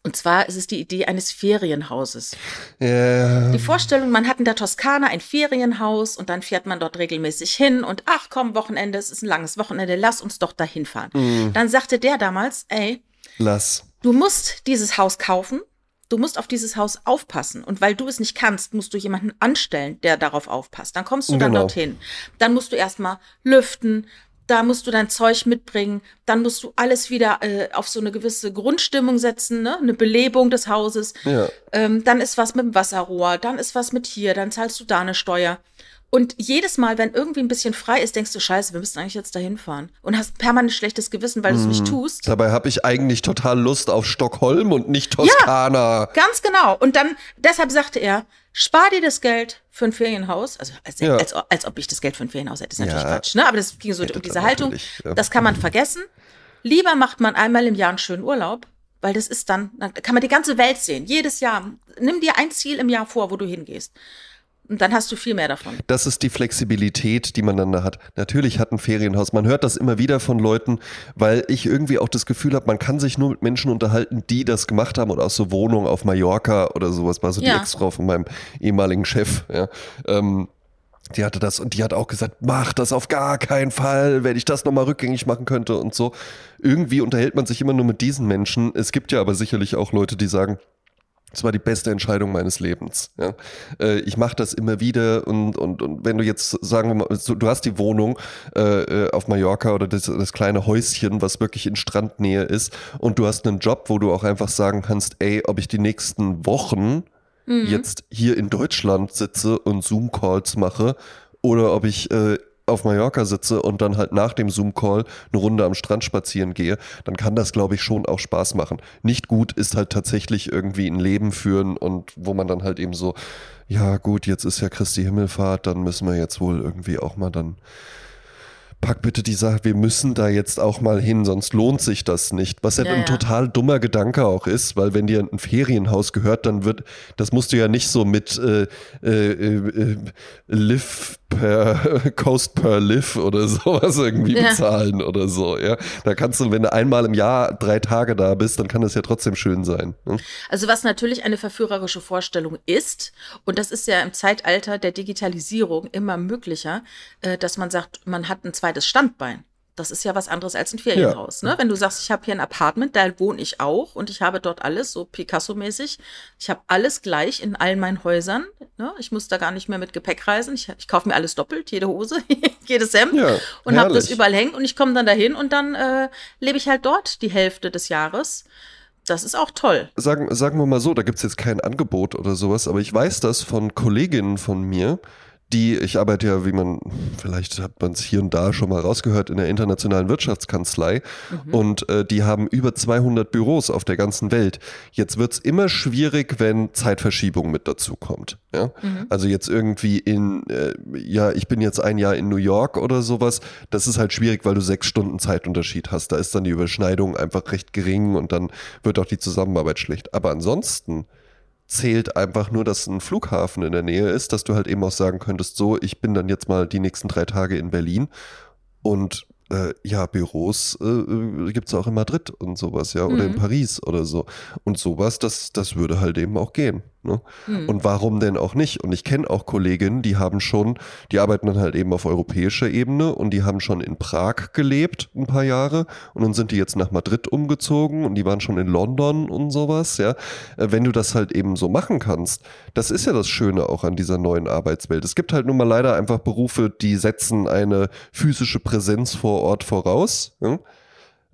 Und zwar ist es die Idee eines Ferienhauses. Ja. Die Vorstellung, man hat in der Toskana ein Ferienhaus und dann fährt man dort regelmäßig hin und ach komm, Wochenende, es ist ein langes Wochenende, lass uns doch dahin fahren. Mhm. Dann sagte der damals, ey, Lass. du musst dieses Haus kaufen, du musst auf dieses Haus aufpassen und weil du es nicht kannst, musst du jemanden anstellen, der darauf aufpasst. Dann kommst du dann Genau. dorthin. Dann musst du erstmal lüften, da musst du dein Zeug mitbringen, dann musst du alles wieder äh, auf so eine gewisse Grundstimmung setzen, ne? eine Belebung des Hauses. Ja. Ähm, dann ist was mit dem Wasserrohr, dann ist was mit hier, dann zahlst du da eine Steuer. Und jedes Mal, wenn irgendwie ein bisschen frei ist, denkst du, scheiße, wir müssen eigentlich jetzt dahin fahren. Und hast permanent schlechtes Gewissen, weil du es nicht tust. Dabei habe ich eigentlich total Lust auf Stockholm und nicht Toskana. Ganz genau. Und dann, deshalb sagte er, spar dir das Geld für ein Ferienhaus. Also als, Ja. als, als ob ich das Geld für ein Ferienhaus hätte. Das ist natürlich Ja. Quatsch, ne? Aber das ging so Hätte um diese Haltung. ja. Das kann man vergessen. Lieber macht man einmal im Jahr einen schönen Urlaub, weil das ist dann, dann kann man die ganze Welt sehen. Jedes Jahr. Nimm dir ein Ziel im Jahr vor, wo du hingehst. Und dann hast du viel mehr davon. Das ist die Flexibilität, die man dann da hat. Natürlich hat ein Ferienhaus. Man hört das immer wieder von Leuten, weil ich irgendwie auch das Gefühl habe, man kann sich nur mit Menschen unterhalten, die das gemacht haben oder aus so Wohnungen auf Mallorca oder sowas. War so die Ja. Ex-Frau von meinem ehemaligen Chef. Ja. Ähm, Die hatte das und die hat auch gesagt, mach das auf gar keinen Fall, wenn ich das nochmal rückgängig machen könnte und so. Irgendwie unterhält man sich immer nur mit diesen Menschen. Es gibt ja aber sicherlich auch Leute, die sagen, das war die beste Entscheidung meines Lebens. Ja. Äh, ich mache das immer wieder und, und, und wenn du jetzt sagen wir mal, du hast die Wohnung äh, äh, auf Mallorca oder das, das kleine Häuschen, was wirklich in Strandnähe ist und du hast einen Job, wo du auch einfach sagen kannst, ey, ob ich die nächsten Wochen mhm. jetzt hier in Deutschland sitze und Zoom-Calls mache oder ob ich äh, auf Mallorca sitze und dann halt nach dem Zoom-Call eine Runde am Strand spazieren gehe, dann kann das, glaube ich, schon auch Spaß machen. Nicht gut ist halt tatsächlich irgendwie ein Leben führen und wo man dann halt eben so, ja gut, jetzt ist ja Christi Himmelfahrt, dann müssen wir jetzt wohl irgendwie auch mal dann pack bitte die Sache, wir müssen da jetzt auch mal hin, sonst lohnt sich das nicht. Was ja, ja ein ja. total dummer Gedanke auch ist, weil wenn dir ein Ferienhaus gehört, dann wird, das musst du ja nicht so mit äh, äh, äh, Live per [laughs] Coast per Live oder [laughs] sowas irgendwie ja. bezahlen oder so. Ja, da kannst du, wenn du einmal im Jahr drei Tage da bist, dann kann das ja trotzdem schön sein. Ne? Also was natürlich eine verführerische Vorstellung ist, und das ist ja im Zeitalter der Digitalisierung immer möglicher, äh, dass man sagt, man hat ein zweites Standbein. Das ist ja was anderes als ein Ferienhaus. Ja. Ne? Wenn du sagst, ich habe hier ein Apartment, da wohne ich auch und ich habe dort alles, so Picasso-mäßig. Ich habe alles gleich in all meinen Häusern. Ne? Ich muss da gar nicht mehr mit Gepäck reisen. Ich, ich kaufe mir alles doppelt, jede Hose, [laughs] jedes Hemd ja, und habe das überall hängen und ich komme dann dahin und dann äh, lebe ich halt dort die Hälfte des Jahres. Das ist auch toll. Sagen, sagen wir mal so, da gibt es jetzt kein Angebot oder sowas, aber ich weiß das von Kolleginnen von mir, die, ich arbeite ja, wie man, vielleicht hat man es hier und da schon mal rausgehört, in der internationalen Wirtschaftskanzlei mhm. und äh, die haben über 200 Büros auf der ganzen Welt. Jetzt wird es immer schwierig, wenn Zeitverschiebung mit dazu kommt. Ja? Mhm. Also jetzt irgendwie in, äh, ja, ich bin jetzt ein Jahr in New York oder sowas, das ist halt schwierig, weil du sechs Stunden Zeitunterschied hast. Da ist dann die Überschneidung einfach recht gering und dann wird auch die Zusammenarbeit schlecht. Aber ansonsten zählt einfach nur, dass ein Flughafen in der Nähe ist, dass du halt eben auch sagen könntest, so, ich bin dann jetzt mal die nächsten drei Tage in Berlin und äh, ja, Büros äh, äh gibt es auch in Madrid und sowas, ja, oder mhm. in Paris oder so. Und sowas, das, das würde halt eben auch gehen. Ne? Mhm. Und warum denn auch nicht? Und ich kenne auch Kolleginnen, die haben schon, die arbeiten dann halt eben auf europäischer Ebene und die haben schon in Prag gelebt ein paar Jahre und dann sind die jetzt nach Madrid umgezogen und die waren schon in London und sowas, ja. Äh, wenn du das halt eben so machen kannst, das ist ja das Schöne auch an dieser neuen Arbeitswelt. Es gibt halt nun mal leider einfach Berufe, die setzen eine physische Präsenz vor Ort voraus. Ja?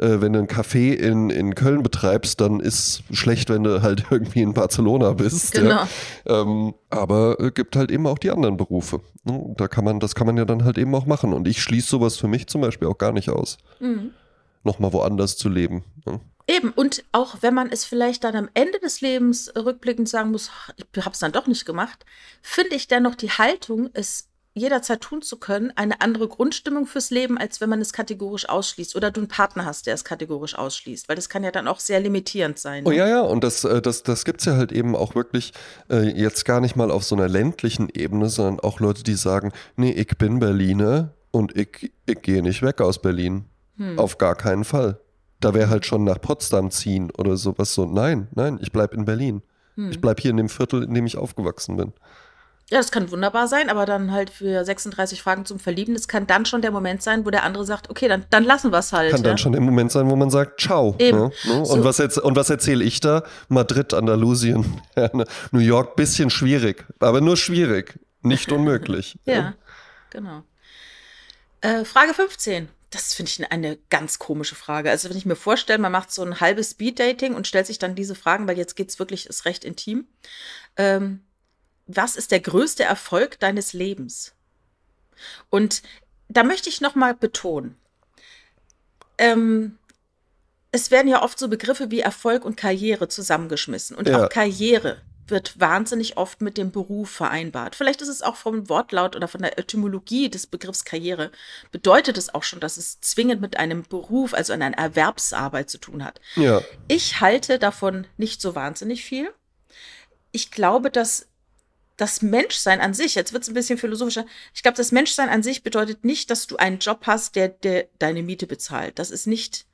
Äh, wenn du ein Café in, in Köln betreibst, dann ist schlecht, wenn du halt [laughs] irgendwie in Barcelona bist. Genau. Ja. Ähm, aber äh, gibt halt eben auch die anderen Berufe. Ne? Da kann man, das kann man ja dann halt eben auch machen. Und ich schließe sowas für mich zum Beispiel auch gar nicht aus. Mhm. Nochmal woanders zu leben. Ne? Eben, und auch wenn man es vielleicht dann am Ende des Lebens rückblickend sagen muss, ich habe es dann doch nicht gemacht, finde ich dennoch die Haltung, es jederzeit tun zu können, eine andere Grundstimmung fürs Leben, als wenn man es kategorisch ausschließt oder du einen Partner hast, der es kategorisch ausschließt, weil das kann ja dann auch sehr limitierend sein. Oh ne? Oh ja, ja, und das, äh, das, das gibt es ja halt eben auch wirklich äh, jetzt gar nicht mal auf so einer ländlichen Ebene, sondern auch Leute, die sagen, nee, ich bin Berliner und ich, ich gehe nicht weg aus Berlin. Hm. Auf gar keinen Fall. Da wäre halt schon nach Potsdam ziehen oder sowas so. Nein, nein, ich bleibe in Berlin. Hm. Ich bleibe hier in dem Viertel, in dem ich aufgewachsen bin. Ja, das kann wunderbar sein, aber dann halt für 36 Fragen zum Verlieben, das kann dann schon der Moment sein, wo der andere sagt, okay, dann, dann lassen wir es halt. Kann ja? dann schon der Moment sein, wo man sagt, ciao. Eben. Ne? Ne? So. Und, was jetzt, und was erzähle ich da? Madrid, Andalusien, [laughs] ne? New York, bisschen schwierig, aber nur schwierig, nicht [laughs] unmöglich. ja, ja, genau. Äh, Frage 15. Das finde ich eine ganz komische Frage. Also wenn ich mir vorstelle, man macht so ein halbes Speed-Dating und stellt sich dann diese Fragen, weil jetzt geht es wirklich, ist recht intim. Ähm, was ist der größte Erfolg deines Lebens? Und da möchte ich noch mal betonen, ähm, es werden ja oft so Begriffe wie Erfolg und Karriere zusammengeschmissen. Und ja. auch Karriere wird wahnsinnig oft mit dem Beruf vereinbart. Vielleicht ist es auch vom Wortlaut oder von der Etymologie des Begriffs Karriere, bedeutet es auch schon, dass es zwingend mit einem Beruf, also einer Erwerbsarbeit zu tun hat. Ja. Ich halte davon nicht so wahnsinnig viel. Ich glaube, dass das Menschsein an sich, jetzt wird es ein bisschen philosophischer, ich glaube, das Menschsein an sich bedeutet nicht, dass du einen Job hast, der, der deine Miete bezahlt. Das ist nicht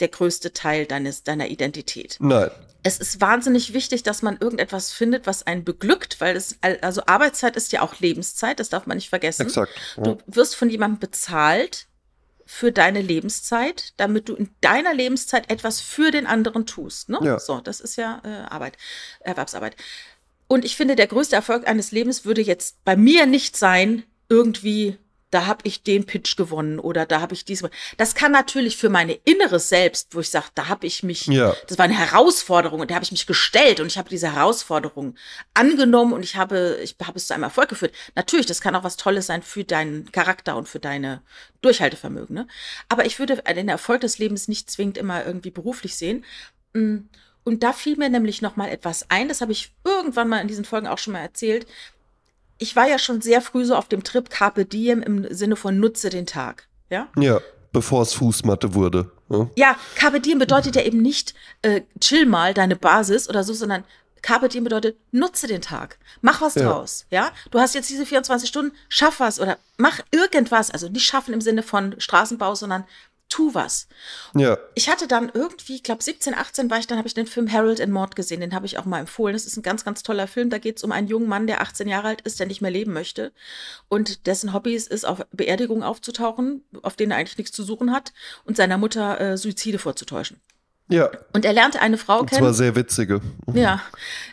der größte Teil deines, deiner Identität. Nein. Es ist wahnsinnig wichtig, dass man irgendetwas findet, was einen beglückt, weil es, also Arbeitszeit ist ja auch Lebenszeit, das darf man nicht vergessen. Exakt. Ja. Du wirst von jemandem bezahlt für deine Lebenszeit, damit du in deiner Lebenszeit etwas für den anderen tust. Ne? Ja. So, das ist ja äh, Arbeit, Erwerbsarbeit. Und ich finde, der größte Erfolg eines Lebens würde jetzt bei mir nicht sein, irgendwie da habe ich den Pitch gewonnen oder da habe ich diesmal. Das kann natürlich für meine inneres Selbst, wo ich sage, da habe ich mich, Ja. das war eine Herausforderung und da habe ich mich gestellt und ich habe diese Herausforderung angenommen und ich habe, ich habe es zu einem Erfolg geführt. Natürlich, das kann auch was Tolles sein für deinen Charakter und für deine Durchhaltevermögen. Ne? Aber ich würde den Erfolg des Lebens nicht zwingend immer irgendwie beruflich sehen. Und da fiel mir nämlich noch mal etwas ein. Das habe ich irgendwann mal in diesen Folgen auch schon mal erzählt ich war ja schon sehr früh so auf dem Trip Carpe Diem im Sinne von nutze den Tag. Ja? Ja, bevor es Fußmatte wurde. Ja. Ja, Carpe Diem bedeutet ja eben nicht äh, chill mal deine Basis oder so, sondern Carpe Diem bedeutet nutze den Tag. Mach was Ja. draus. Ja? Du hast jetzt diese 24 Stunden, schaff was oder mach irgendwas. Also nicht schaffen im Sinne von Straßenbau, sondern tu was. ja. Ich hatte dann irgendwie, ich glaube 17, 18 war ich, dann habe ich den Film Harold and Maude gesehen, den habe ich auch mal empfohlen. Das ist ein ganz, ganz toller Film. Da geht es um einen jungen Mann, der 18 Jahre alt ist, der nicht mehr leben möchte und dessen Hobby es ist, auf Beerdigungen aufzutauchen, auf denen er eigentlich nichts zu suchen hat und seiner Mutter äh, Suizide vorzutäuschen. Ja. Und er lernte eine Frau Und zwar kennen. sehr witzige. Ja,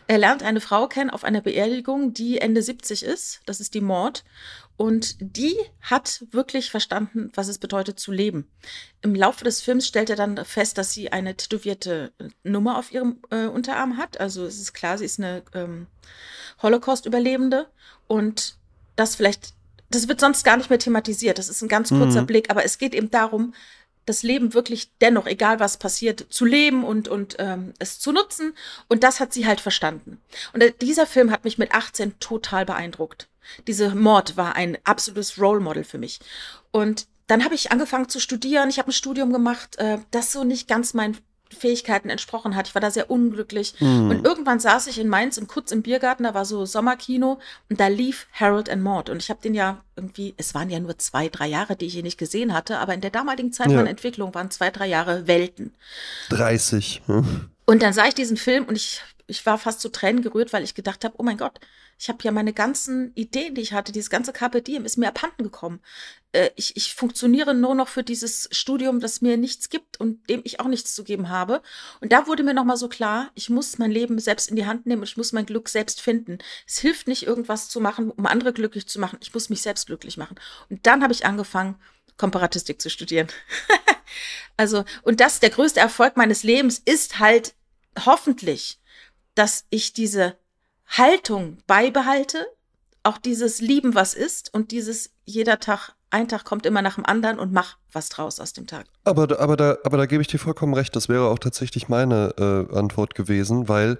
er lernt eine Frau kennen auf einer Beerdigung, die Ende 70 ist. Das ist die Mord. Und die hat wirklich verstanden, was es bedeutet zu leben. Im Laufe des Films stellt er dann fest, dass sie eine tätowierte Nummer auf ihrem äh, Unterarm hat. Also es ist klar, sie ist eine ähm, Holocaust-Überlebende. Und das vielleicht, das wird sonst gar nicht mehr thematisiert. Das ist ein ganz kurzer Mhm. Blick. Aber es geht eben darum, das Leben wirklich dennoch, egal was passiert, zu leben und, und ähm, es zu nutzen. Und das hat sie halt verstanden. Und äh, dieser Film hat mich mit 18 total beeindruckt. Diese Mord war ein absolutes Role Model für mich. Und dann habe ich angefangen zu studieren. Ich habe ein Studium gemacht, äh, das so nicht ganz meinen Fähigkeiten entsprochen hat. Ich war da sehr unglücklich. Hm. Und irgendwann saß ich in Mainz im Kutz im Biergarten, da war so Sommerkino und da lief Harold and Maude. Und ich habe den ja irgendwie, es waren ja nur zwei, drei Jahre, die ich ihn nicht gesehen hatte, aber in der damaligen Zeit Ja. meiner Entwicklung waren zwei, drei Jahre Welten. 30. hm. Und dann sah ich diesen Film und ich, ich war fast zu Tränen gerührt, weil ich gedacht habe, oh mein Gott, ich habe ja meine ganzen Ideen, die ich hatte, dieses ganze Carpe Diem ist mir abhanden gekommen. Äh, ich, ich funktioniere nur noch für dieses Studium, das mir nichts gibt und dem ich auch nichts zu geben habe. Und da wurde mir nochmal so klar, ich muss mein Leben selbst in die Hand nehmen und ich muss mein Glück selbst finden. Es hilft nicht, irgendwas zu machen, um andere glücklich zu machen. Ich muss mich selbst glücklich machen. Und dann habe ich angefangen, Komparatistik zu studieren. [laughs] also, und das, der größte Erfolg meines Lebens ist halt hoffentlich, dass ich diese Haltung beibehalte, auch dieses Lieben, was ist und dieses jeder Tag, ein Tag kommt immer nach dem anderen und mach was draus aus dem Tag. Aber, da- aber, da, aber da gebe ich dir vollkommen recht. Das wäre auch tatsächlich meine äh, Antwort gewesen, weil,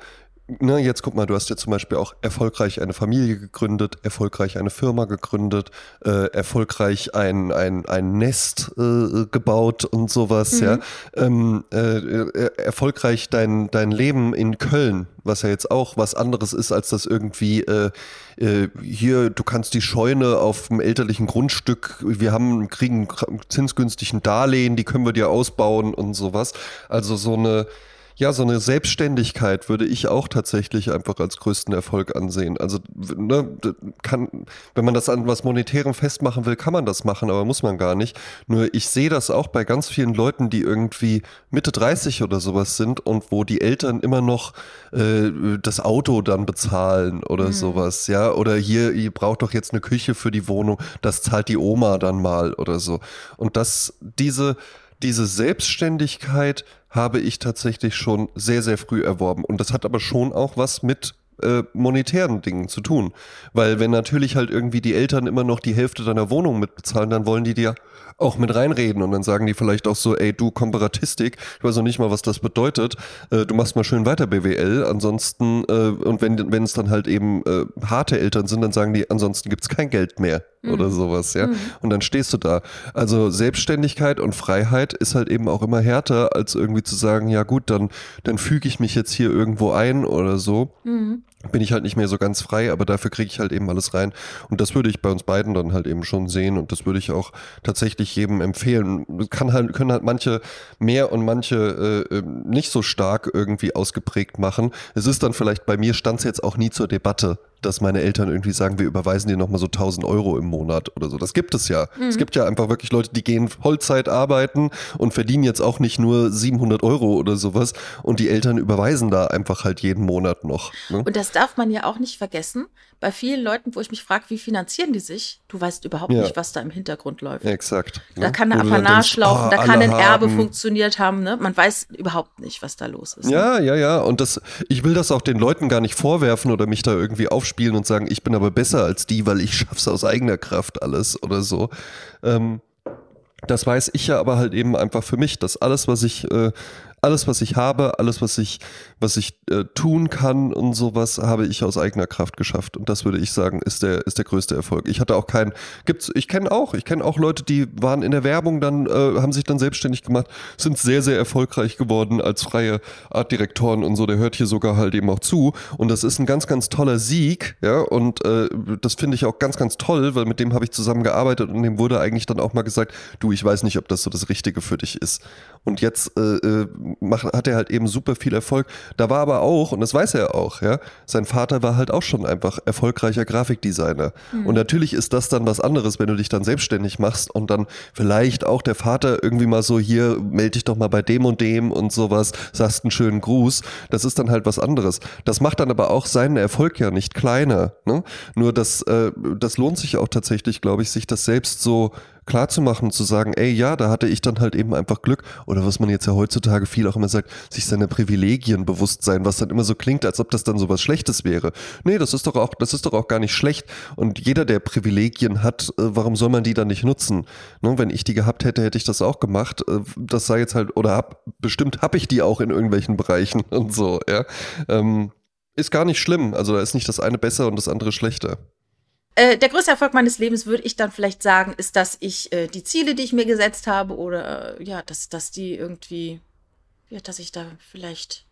ne, jetzt guck mal, du hast ja zum Beispiel auch erfolgreich eine Familie gegründet, erfolgreich eine Firma gegründet, äh, erfolgreich ein, ein, ein Nest äh, gebaut und sowas, Mhm. ja. Ähm, äh, äh, erfolgreich dein, dein Leben in Köln, was ja jetzt auch was anderes ist, als das irgendwie äh, äh, hier, du kannst die Scheune auf dem elterlichen Grundstück, wir haben, kriegen zinsgünstigen Darlehen, die können wir dir ausbauen und sowas. Also so eine, ja, so eine Selbstständigkeit würde ich auch tatsächlich einfach als größten Erfolg ansehen. Also, ne, kann, wenn man das an was Monetärem festmachen will, kann man das machen, aber muss man gar nicht. Nur ich sehe das auch bei ganz vielen Leuten, die irgendwie Mitte 30 oder sowas sind und wo die Eltern immer noch äh, das Auto dann bezahlen oder sowas, ja. Oder hier, ihr braucht doch jetzt eine Küche für die Wohnung, das zahlt die Oma dann mal oder so. Und das, diese, diese Selbstständigkeit habe ich tatsächlich schon sehr, sehr früh erworben. Und das hat aber schon auch was mit äh, monetären Dingen zu tun. Weil wenn natürlich halt irgendwie die Eltern immer noch die Hälfte deiner Wohnung mitbezahlen, dann wollen die dir auch mit reinreden und dann sagen die vielleicht auch so, ey, du Komparatistik, ich weiß noch nicht mal, was das bedeutet, äh, du machst mal schön weiter BWL, ansonsten, äh, und wenn, wenn es dann halt eben äh, harte Eltern sind, dann sagen die, ansonsten gibt's kein Geld mehr oder sowas, ja. Und dann stehst du da. Also Selbstständigkeit und Freiheit ist halt eben auch immer härter, als irgendwie zu sagen, ja gut, dann, dann füge ich mich jetzt hier irgendwo ein oder so. Bin ich halt nicht mehr so ganz frei, aber dafür kriege ich halt eben alles rein. Und das würde ich bei uns beiden dann halt eben schon sehen und das würde ich auch tatsächlich jedem empfehlen. Kann halt, können halt manche mehr und manche äh, ähm, nicht so stark irgendwie ausgeprägt machen. Es ist dann vielleicht, bei mir stand es jetzt auch nie zur Debatte, dass meine Eltern irgendwie sagen, wir überweisen dir nochmal so 1000 Euro im Monat oder so. Das gibt es ja. Mhm. Es gibt ja einfach wirklich Leute, die gehen Vollzeit arbeiten und verdienen jetzt auch nicht nur 700 Euro oder sowas und die Eltern überweisen da einfach halt jeden Monat noch. Ne? Und das darf man ja auch nicht vergessen. Bei vielen Leuten, wo ich mich frage, wie finanzieren die sich, du weißt überhaupt ja. nicht, was da im Hintergrund läuft. exakt. Ne? Da kann eine Apanage laufen, oh, da kann ein Erbe funktioniert haben. Ne? Man weiß überhaupt nicht, was da los ist. Ne? Ja, ja, ja. Und das, ich will das auch den Leuten gar nicht vorwerfen oder mich da irgendwie aufspielen und sagen, ich bin aber besser als die, weil ich [laughs] schaff's aus eigener Kraft alles oder so. Ähm, das weiß ich ja aber halt eben einfach für mich, dass alles, was ich äh, alles, was ich habe, alles, was ich, was ich äh, tun kann und sowas, habe ich aus eigener Kraft geschafft. Und das würde ich sagen, ist der, ist der größte Erfolg. Ich hatte auch keinen, gibt's, ich kenne auch, ich kenne auch Leute, die waren in der Werbung, dann äh, haben sich dann selbstständig gemacht, sind sehr, sehr erfolgreich geworden als freie Artdirektoren und so. Der hört hier sogar halt eben auch zu. Und das ist ein ganz, ganz toller Sieg, ja. Und äh, das finde ich auch ganz, ganz toll, weil mit dem habe ich zusammengearbeitet und dem wurde eigentlich dann auch mal gesagt, du, ich weiß nicht, ob das so das Richtige für dich ist. Und jetzt äh, äh macht, hat er halt eben super viel Erfolg. Da war aber auch, und das weiß er auch, ja, sein Vater war halt auch schon einfach erfolgreicher Grafikdesigner. Mhm. Und natürlich ist das dann was anderes, wenn du dich dann selbstständig machst und dann vielleicht auch der Vater irgendwie mal so hier, melde dich doch mal bei dem und dem und sowas, sagst einen schönen Gruß. Das ist dann halt was anderes. Das macht dann aber auch seinen Erfolg ja nicht kleiner. Ne? Nur das, äh, das lohnt sich auch tatsächlich, glaube ich, sich das selbst so klar zu machen, zu sagen, ey, ja, da hatte ich dann halt eben einfach Glück. Oder was man jetzt ja heutzutage viel auch immer sagt, sich seiner Privilegien bewusst sein, was dann immer so klingt, als ob das dann so was Schlechtes wäre. Nee, das ist doch auch, das ist doch auch gar nicht schlecht. Und jeder, der Privilegien hat, äh, warum soll man die dann nicht nutzen? Ne, wenn ich die gehabt hätte, hätte ich das auch gemacht. Äh, das sei jetzt halt, oder hab, bestimmt habe ich die auch in irgendwelchen Bereichen [laughs] und so, ja. Ähm, ist gar nicht schlimm. Also da ist nicht das eine besser und das andere schlechter. Äh, der größte Erfolg meines Lebens, würde ich dann vielleicht sagen, ist, dass ich äh, die Ziele, die ich mir gesetzt habe, oder äh, ja, dass, dass die irgendwie, ja, dass ich da vielleicht,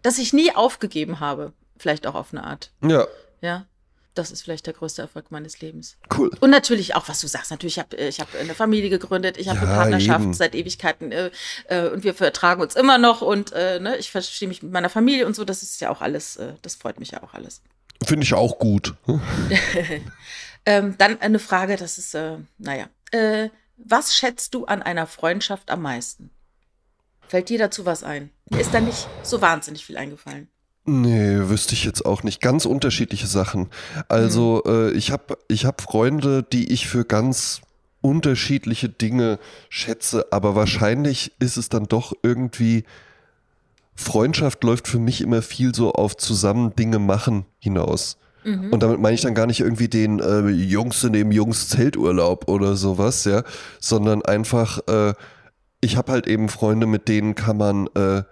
dass ich nie aufgegeben habe. Vielleicht auch auf eine Art. Ja. Ja. Das ist vielleicht der größte Erfolg meines Lebens. Cool. Und natürlich auch, was du sagst, natürlich, ich habe ich hab eine Familie gegründet, ich habe ja, eine Partnerschaft eben. seit Ewigkeiten äh, äh, und wir vertragen uns immer noch und äh, ne, ich verstehe mich mit meiner Familie und so, das ist ja auch alles, äh, das freut mich ja auch alles. Finde ich auch gut. [laughs] ähm, dann eine Frage, das ist, äh, naja. Äh, was schätzt du an einer Freundschaft am meisten? Fällt dir dazu was ein? Mir ist da nicht so wahnsinnig viel eingefallen. Nee, wüsste ich jetzt auch nicht. Ganz unterschiedliche Sachen. Also, mhm. äh, ich habe ich hab Freunde, die ich für ganz unterschiedliche Dinge schätze, aber wahrscheinlich ist es dann doch irgendwie Freundschaft läuft für mich immer viel so auf zusammen Dinge machen hinaus. Mhm. Und damit meine ich dann gar nicht irgendwie den äh, Jungs in dem Jungs Zelturlaub oder sowas, ja, sondern einfach, äh, ich habe halt eben Freunde, mit denen kann man äh,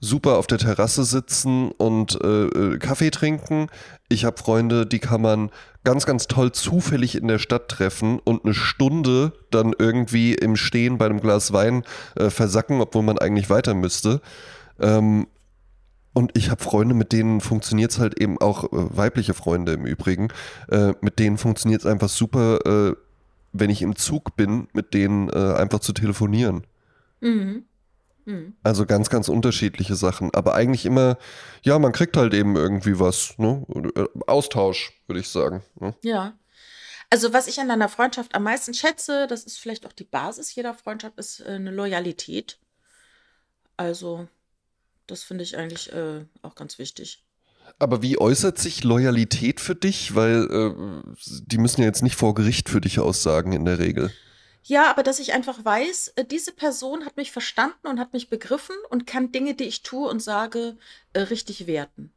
super auf der Terrasse sitzen und äh, äh, Kaffee trinken. Ich habe Freunde, die kann man ganz, ganz toll zufällig in der Stadt treffen und eine Stunde dann irgendwie im Stehen bei einem Glas Wein äh, versacken, obwohl man eigentlich weiter müsste. Ähm, und ich habe Freunde, mit denen funktioniert es halt eben auch, äh, weibliche Freunde im Übrigen, äh, mit denen funktioniert es einfach super, äh, wenn ich im Zug bin, mit denen äh, einfach zu telefonieren. Mhm. Mhm. Also ganz, ganz unterschiedliche Sachen. Aber eigentlich immer, ja, man kriegt halt eben irgendwie was. Ne? Äh, Austausch, würde ich sagen. Ne? Ja. Also was ich an einer Freundschaft am meisten schätze, das ist vielleicht auch die Basis jeder Freundschaft, ist äh, eine Loyalität. Also das finde ich eigentlich äh, auch ganz wichtig. Aber wie äußert sich Loyalität für dich? Weil äh, die müssen ja jetzt nicht vor Gericht für dich aussagen in der Regel. Ja, aber dass ich einfach weiß, äh, diese Person hat mich verstanden und hat mich begriffen und kann Dinge, die ich tue und sage, äh, richtig werten.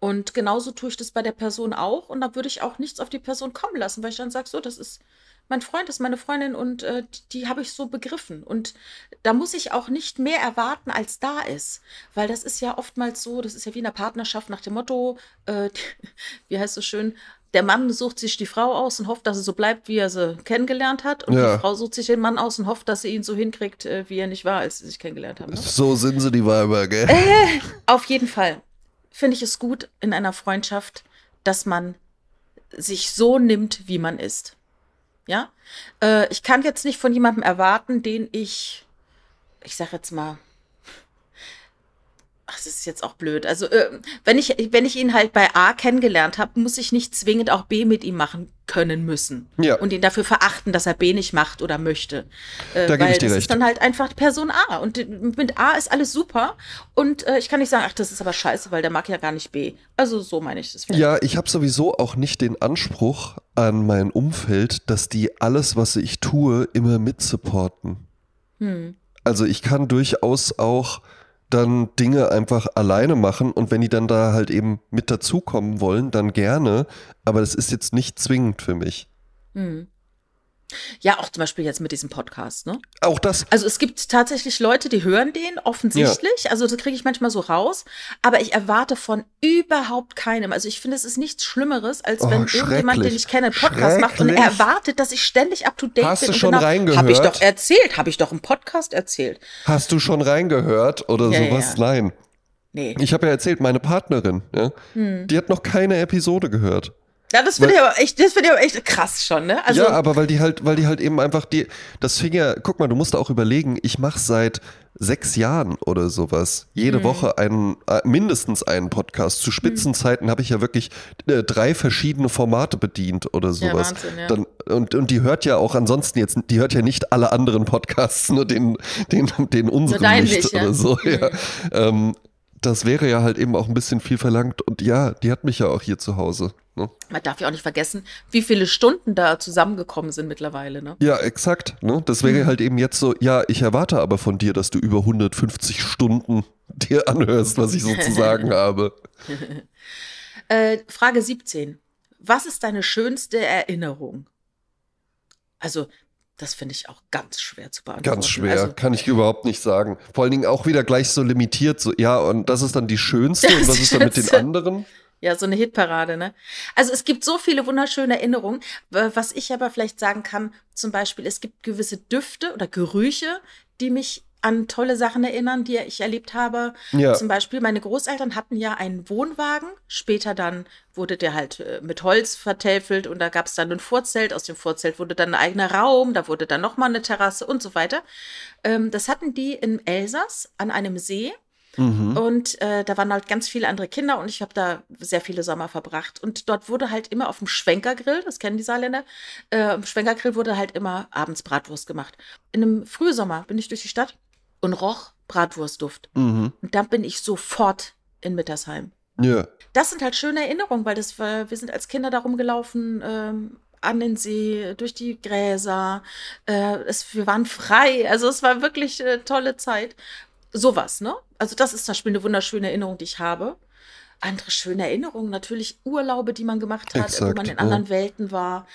Und genauso tue ich das bei der Person auch. Und da würde ich auch nichts auf die Person kommen lassen, weil ich dann sage, so, das ist mein Freund ist meine Freundin und äh, die, die habe ich so begriffen. Und da muss ich auch nicht mehr erwarten, als da ist. Weil das ist ja oftmals so, das ist ja wie in einer Partnerschaft nach dem Motto, äh, [laughs] wie heißt es schön, der Mann sucht sich die Frau aus und hofft, dass sie so bleibt, wie er sie kennengelernt hat. Und ja. die Frau sucht sich den Mann aus und hofft, dass sie ihn so hinkriegt, äh, wie er nicht war, als sie sich kennengelernt haben. Ne? So sind sie die Weiber, gell? Äh, [laughs] auf jeden Fall finde ich es gut in einer Freundschaft, dass man sich so nimmt, wie man ist. Ja, äh, ich kann jetzt nicht von jemandem erwarten, den ich, ich sag jetzt mal, ach, das ist jetzt auch blöd. Also, äh, wenn ich, wenn ich ihn halt bei A kennengelernt habe, muss ich nicht zwingend auch B mit ihm machen können müssen. Ja. Und ihn dafür verachten, dass er B nicht macht oder möchte. Äh, Da geb weil ich dir das recht. ist dann halt einfach Person A. Und mit A ist alles super. Und äh, ich kann nicht sagen, ach, das ist aber scheiße, weil der mag ja gar nicht B. Also so meine ich das. vielleicht. Ja, ich habe sowieso auch nicht den Anspruch an mein Umfeld, dass die alles, was ich tue, immer mitsupporten. Hm. Also ich kann durchaus auch dann Dinge einfach alleine machen und wenn die dann da halt eben mit dazukommen wollen, dann gerne, aber das ist jetzt nicht zwingend für mich. Hm. Ja, auch zum Beispiel jetzt mit diesem Podcast, ne? Auch das, Also es gibt tatsächlich Leute, die hören den offensichtlich. Also das kriege ich manchmal so raus. Aber ich erwarte von überhaupt keinem. Also ich finde, es ist nichts Schlimmeres, als Oh, wenn irgendjemand, den ich kenne, einen Podcast macht und er erwartet, dass ich ständig up to date Hast bin. du und schon genau, reingehört? Habe ich doch erzählt, habe ich doch im Podcast erzählt. hast du schon reingehört oder Ja, ja, sowas? ja. Nein. Nee. Ich habe ja erzählt, meine Partnerin, ja, Hm. die hat noch keine Episode gehört. Ja, das finde ich aber echt, das finde ich aber echt krass schon, ne? Also, ja, aber weil die halt, weil die halt eben einfach die, das fing ja, guck mal, du musst auch überlegen, ich mache seit sechs Jahren oder sowas Mhm. jede Woche einen, äh, mindestens einen Podcast. Zu Spitzenzeiten habe ich ja wirklich äh, drei verschiedene Formate bedient oder sowas. Wahnsinn, ja. Dann, und, und die hört ja auch ansonsten jetzt, die hört ja nicht alle anderen Podcasts, [laughs] nur den, den, den unseren nicht, nicht, ja. oder so. Mhm. Ja. Ähm, das wäre ja halt eben auch ein bisschen viel verlangt. Und ja, die hat mich ja auch hier zu Hause. Ne? man darf ja auch nicht vergessen, wie viele Stunden da zusammengekommen sind mittlerweile, ne? Ja, exakt. Ne? Das Mhm. wäre halt eben jetzt so, ja, ich erwarte aber von dir, dass du über 150 Stunden [laughs] dir anhörst, was ich sozusagen [laughs] habe. Äh, Frage 17. Was ist deine schönste Erinnerung? Also, das finde ich auch ganz schwer zu beantworten. Ganz schwer, Also, kann ich überhaupt nicht sagen. Vor allen Dingen auch wieder gleich so limitiert, so, ja, und das ist dann die schönste und was ist dann mit den anderen? ja, so eine Hitparade, ne? Also, es gibt so viele wunderschöne Erinnerungen. Was ich aber vielleicht sagen kann, zum Beispiel, es gibt gewisse Düfte oder Gerüche, die mich an tolle Sachen erinnern, die ich erlebt habe. Ja. Zum Beispiel, meine Großeltern hatten ja einen Wohnwagen. Später dann wurde der halt äh, mit Holz vertäfelt und da gab es dann ein Vorzelt. Aus dem Vorzelt wurde dann ein eigener Raum, da wurde dann nochmal eine Terrasse und so weiter. Ähm, das hatten die im Elsass an einem See. Mhm. Und äh, da waren halt ganz viele andere Kinder und ich habe da sehr viele Sommer verbracht. Und dort wurde halt immer auf dem Schwenkergrill, das kennen die Saarländer, äh, am Schwenkergrill wurde halt immer abends Bratwurst gemacht. In einem Frühsommer bin ich durch die Stadt und roch Bratwurstduft. Mhm. Und dann bin ich sofort in Mittersheim. Ja. Das sind halt schöne Erinnerungen, weil das war, wir sind als Kinder darum gelaufen, ähm, an den See, durch die Gräser. Äh, es, wir waren frei. Also es war wirklich eine tolle Zeit. Sowas, ne? Also das ist zum Beispiel eine wunderschöne Erinnerung, die ich habe. Andere schöne Erinnerungen, natürlich Urlaube, die man gemacht hat, wo Exakt, man in ja. anderen Welten war.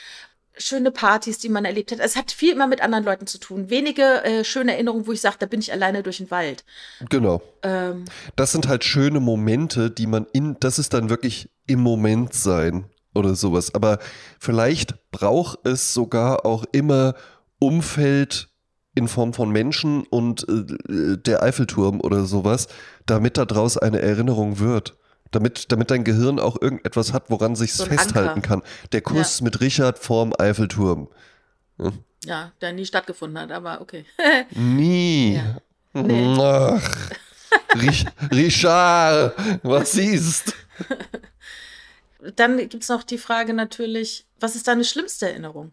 Schöne Partys, die man erlebt hat. Es hat viel immer mit anderen Leuten zu tun. Wenige äh, schöne Erinnerungen, wo ich sage, da bin ich alleine durch den Wald. Genau. Ähm, Das sind halt schöne Momente, die man in, das ist dann wirklich im Moment sein oder sowas. Aber vielleicht braucht es sogar auch immer Umfeld in Form von Menschen und äh, der Eiffelturm oder sowas, damit daraus eine Erinnerung wird. Damit, damit dein Gehirn auch irgendetwas hat, woran sich So festhalten Anker. kann. Der Kuss mit Richard vorm Eiffelturm. ja, der nie stattgefunden hat, aber okay. [laughs] Nie. Ja. Nee. Ach. Rich Richard, was siehst? [laughs] Dann gibt es noch die Frage natürlich, was ist deine schlimmste Erinnerung?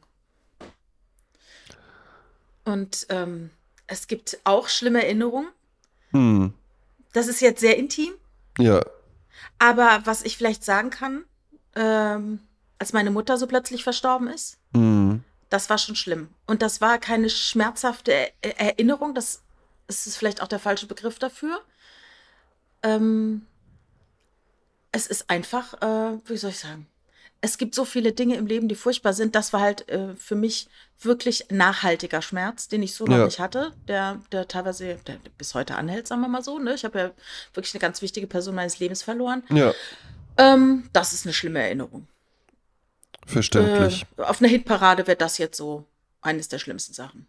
Und ähm, es gibt auch schlimme Erinnerungen. Hm. Das ist jetzt sehr intim, Ja. Aber was ich vielleicht sagen kann, ähm, als meine Mutter so plötzlich verstorben ist, Hm. das war schon schlimm. Und das war keine schmerzhafte Er Erinnerung, das, das ist vielleicht auch der falsche Begriff dafür. Ähm, es ist einfach, äh, wie soll ich sagen, es gibt so viele Dinge im Leben, die furchtbar sind. Das war halt äh, für mich wirklich nachhaltiger Schmerz, den ich so noch Ja. nicht hatte, der, der teilweise der bis heute anhält, sagen wir mal so. Ne? Ich habe ja wirklich eine ganz wichtige Person meines Lebens verloren. Ja, Ähm, das ist eine schlimme Erinnerung. verständlich. Äh, auf einer Hitparade wäre das jetzt so eines der schlimmsten Sachen.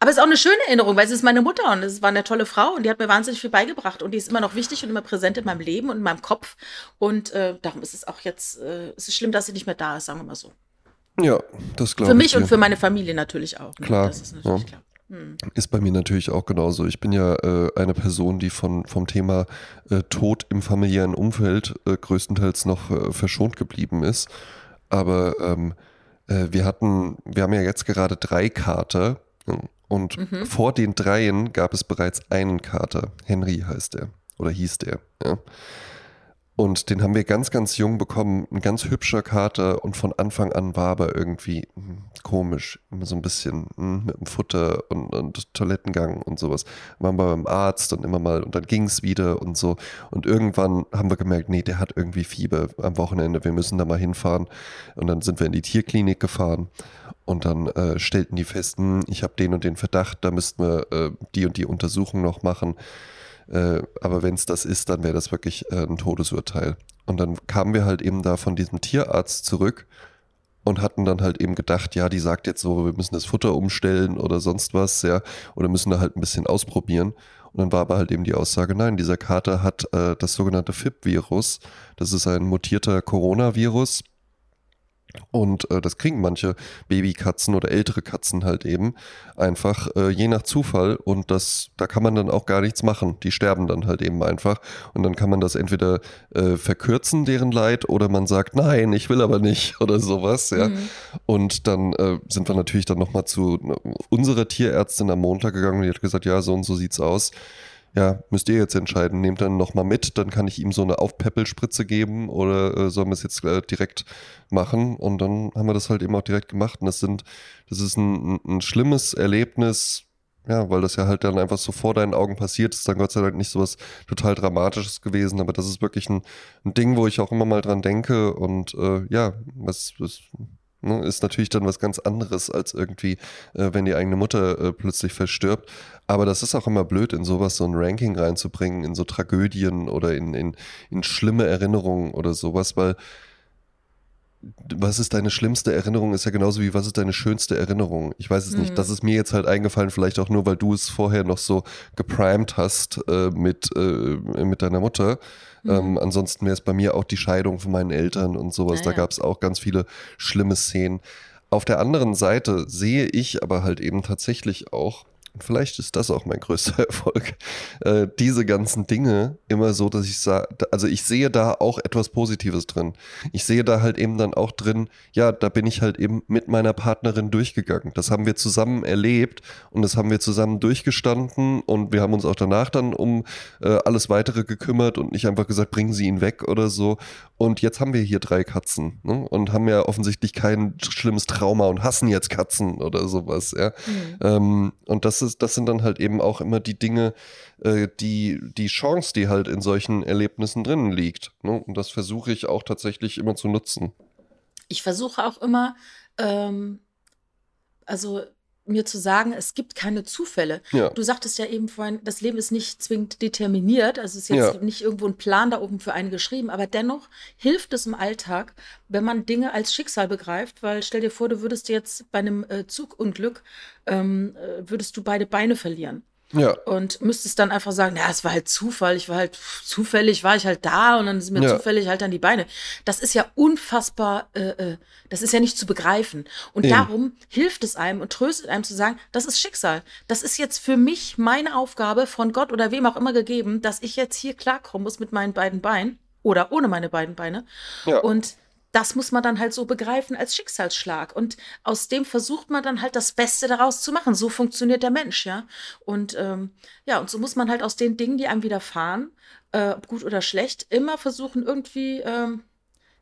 Aber es ist auch eine schöne Erinnerung, weil es ist meine Mutter und es war eine tolle Frau und die hat mir wahnsinnig viel beigebracht und die ist immer noch wichtig und immer präsent in meinem Leben und in meinem Kopf. Und äh, darum ist es auch jetzt, äh, es ist schlimm, dass sie nicht mehr da ist, sagen wir mal so. Ja, das glaube Für ich. mich und für meine Familie natürlich auch. Ne? Klar, Das ist natürlich ja. klar. Hm. Ist bei mir natürlich auch genauso. Ich bin ja äh, eine Person, die von, vom Thema äh, Tod im familiären Umfeld äh, größtenteils noch äh, verschont geblieben ist. Aber ähm, äh, wir hatten, wir haben ja jetzt gerade drei Kater und Mhm. vor den dreien gab es bereits einen Kater. Henry heißt der oder hieß der. Ja. Und den haben wir ganz, ganz jung bekommen. Ein ganz hübscher Kater und von Anfang an war aber irgendwie hm, komisch. Immer so ein bisschen hm, mit dem Futter und, und Toilettengang und sowas. Waren wir beim Arzt und immer mal und dann ging es wieder und so. Und irgendwann haben wir gemerkt, nee, der hat irgendwie Fieber am Wochenende. Wir müssen da mal hinfahren. Und dann sind wir in die Tierklinik gefahren. Und dann äh, stellten die fest, hm, ich habe den und den Verdacht, da müssten wir äh, die und die Untersuchung noch machen. Äh, aber wenn es das ist, dann wäre das wirklich äh, ein Todesurteil. Und dann kamen wir halt eben da von diesem Tierarzt zurück und hatten dann halt eben gedacht, ja, die sagt jetzt so, wir müssen das Futter umstellen oder sonst was, ja, oder müssen da halt ein bisschen ausprobieren. Und dann war aber halt eben die Aussage, nein, dieser Kater hat äh, das sogenannte FIP-Virus. Das ist ein mutierter Coronavirus. Und äh, das kriegen manche Babykatzen oder ältere Katzen halt eben einfach äh, je nach Zufall und das da kann man dann auch gar nichts machen. Die sterben dann halt eben einfach und dann kann man das entweder äh, verkürzen deren Leid oder man sagt nein, ich will aber nicht [laughs] oder sowas, ja. Mhm. Und dann äh, sind wir natürlich dann nochmal zu äh, unserer Tierärztin am Montag gegangen und die hat gesagt, ja, so und so sieht's aus. Ja, müsst ihr jetzt entscheiden. Nehmt dann nochmal mit, dann kann ich ihm so eine Aufpäppelspritze geben oder äh, sollen wir es jetzt äh, direkt machen? Und dann haben wir das halt eben auch direkt gemacht. Und das sind, das ist ein, ein, ein schlimmes Erlebnis, ja, weil das ja halt dann einfach so vor deinen Augen passiert ist, dann Gott sei Dank nicht so was total Dramatisches gewesen, aber das ist wirklich ein, ein Ding, wo ich auch immer mal dran denke und äh, ja, was, was ne, ist natürlich dann was ganz anderes als irgendwie, äh, wenn die eigene Mutter äh, plötzlich verstirbt. Aber das ist auch immer blöd, in sowas so ein Ranking reinzubringen, in so Tragödien oder in, in, in schlimme Erinnerungen oder sowas, weil was ist deine schlimmste Erinnerung, ist ja genauso wie was ist deine schönste Erinnerung. Ich weiß es Mhm. nicht. Das ist mir jetzt halt eingefallen, vielleicht auch nur, weil du es vorher noch so geprimed hast äh, mit, äh, mit deiner Mutter. Mhm. Ähm, ansonsten wäre es bei mir auch die Scheidung von meinen Eltern und sowas. Ah, da gab es auch ganz viele schlimme Szenen. Auf der anderen Seite sehe ich aber halt eben tatsächlich auch, vielleicht ist das auch mein größter [laughs] Erfolg, äh, diese ganzen Dinge immer so, dass ich sage, also ich sehe da auch etwas Positives drin. Ich sehe da halt eben dann auch drin, ja, da bin ich halt eben mit meiner Partnerin durchgegangen. Das haben wir zusammen erlebt und das haben wir zusammen durchgestanden und wir haben uns auch danach dann um äh, alles weitere gekümmert und nicht einfach gesagt, bringen Sie ihn weg oder so. Und jetzt haben wir hier drei Katzen ne? und haben ja offensichtlich kein schlimmes Trauma und hassen jetzt Katzen oder sowas, ja. Mhm. Ähm, und das ist, das sind dann halt eben auch immer die Dinge, äh, die, die Chance, die halt in solchen Erlebnissen drinnen liegt. Ne? Und das versuche ich auch tatsächlich immer zu nutzen. Ich versuche auch immer, ähm, also mir zu sagen, es gibt keine Zufälle. Ja. Du sagtest ja eben vorhin, das Leben ist nicht zwingend determiniert, also es ist jetzt Ja. nicht irgendwo ein Plan da oben für einen geschrieben, aber dennoch hilft es im Alltag, wenn man Dinge als Schicksal begreift, weil stell dir vor, du würdest jetzt bei einem äh, Zugunglück, ähm, äh, würdest du beide Beine verlieren Ja. und müsstest dann einfach sagen, ja, es war halt Zufall, ich war halt zufällig, war ich halt da und dann ist mir Ja. zufällig halt an die Beine. Das ist ja unfassbar, äh, äh, das ist ja nicht zu begreifen. Und Eben. darum hilft es einem und tröstet einem zu sagen, das ist Schicksal. Das ist jetzt für mich meine Aufgabe von Gott oder wem auch immer gegeben, dass ich jetzt hier klarkommen muss mit meinen beiden Beinen oder ohne meine beiden Beine. Ja. Und das muss man dann halt so begreifen als Schicksalsschlag. Und aus dem versucht man dann halt das Beste daraus zu machen. So funktioniert der Mensch, ja. Und ähm, ja, und so muss man halt aus den Dingen, die einem widerfahren, äh, ob gut oder schlecht, immer versuchen, irgendwie ähm,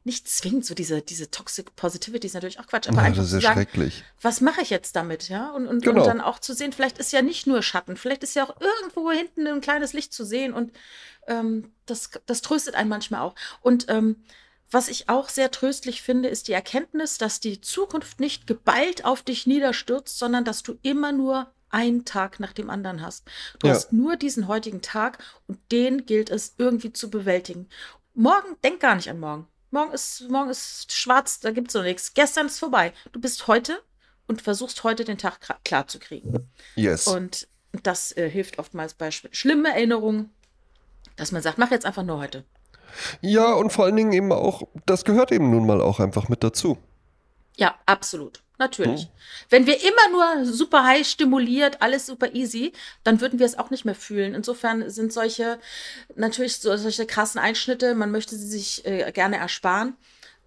nicht zwingend so diese, diese Toxic Positivity ist natürlich auch Quatsch, aber ja, einfach das ist zu sagen, schrecklich. was mache ich jetzt damit, ja? Und, und, Genau. und dann auch zu sehen, vielleicht ist ja nicht nur Schatten, vielleicht ist ja auch irgendwo hinten ein kleines Licht zu sehen und ähm, das, das tröstet einen manchmal auch. Und ähm, was ich auch sehr tröstlich finde, ist die Erkenntnis, dass die Zukunft nicht geballt auf dich niederstürzt, sondern dass du immer nur einen Tag nach dem anderen hast. Du Ja. hast nur diesen heutigen Tag und den gilt es irgendwie zu bewältigen. Morgen, denk gar nicht an morgen. Morgen ist, morgen ist schwarz, da gibt es noch nichts. Gestern ist vorbei. Du bist heute und versuchst heute den Tag klar zu kriegen. Yes. Und das äh, hilft oftmals bei schlimmen Erinnerungen, dass man sagt, mach jetzt einfach nur heute. Ja, und vor allen Dingen eben auch, das gehört eben nun mal auch einfach mit dazu. Ja, absolut. Natürlich. Hm. Wenn wir immer nur super high stimuliert, alles super easy, dann würden wir es auch nicht mehr fühlen. Insofern sind solche, natürlich so, solche krassen Einschnitte, man möchte sie sich äh, gerne ersparen,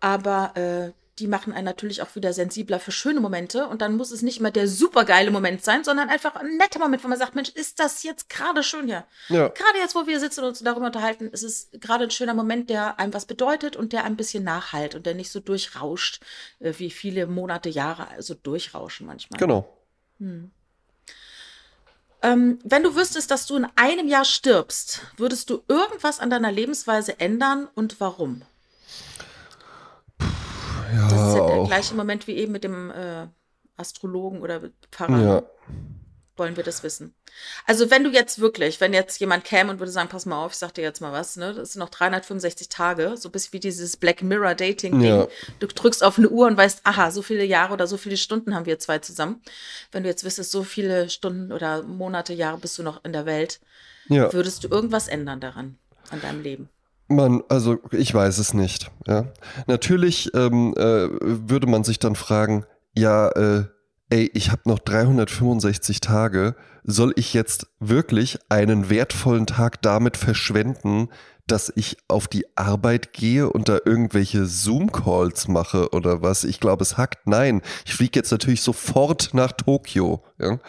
aber äh, die machen einen natürlich auch wieder sensibler für schöne Momente. Und dann muss es nicht mehr der supergeile Moment sein, sondern einfach ein netter Moment, wo man sagt, Mensch, ist das jetzt gerade schön hier? Ja. Gerade jetzt, wo wir sitzen und uns darüber unterhalten, ist es gerade ein schöner Moment, der einem was bedeutet und der ein bisschen nachhalt und der nicht so durchrauscht, äh, wie viele Monate, Jahre also durchrauschen manchmal. Genau. Hm. Ähm, wenn du wüsstest, dass du in einem Jahr stirbst, würdest du irgendwas an deiner Lebensweise ändern und warum? Ja, das ist ja der auch. gleiche Moment wie eben mit dem äh, Astrologen oder Pfarrer. Ja. Wollen wir das wissen. Also, wenn du jetzt wirklich, wenn jetzt jemand käme und würde sagen, pass mal auf, ich sag dir jetzt mal was, ne? Das sind noch 365 Tage, so bis wie dieses Black Mirror Dating-Ding. Ja. Du drückst auf eine Uhr und weißt, aha, so viele Jahre oder so viele Stunden haben wir zwei zusammen. Wenn du jetzt wüsstest, so viele Stunden oder Monate, Jahre bist du noch in der Welt, ja. würdest du irgendwas ändern daran, an deinem Leben? Man, also ich weiß es nicht. Ja. Natürlich ähm, äh, würde man sich dann fragen, ja, äh, ey, ich habe noch 365 Tage, soll ich jetzt wirklich einen wertvollen Tag damit verschwenden, dass ich auf die Arbeit gehe und da irgendwelche Zoom-Calls mache oder was? Ich glaube, es hackt. Nein, ich fliege jetzt natürlich sofort nach Tokio. Ja.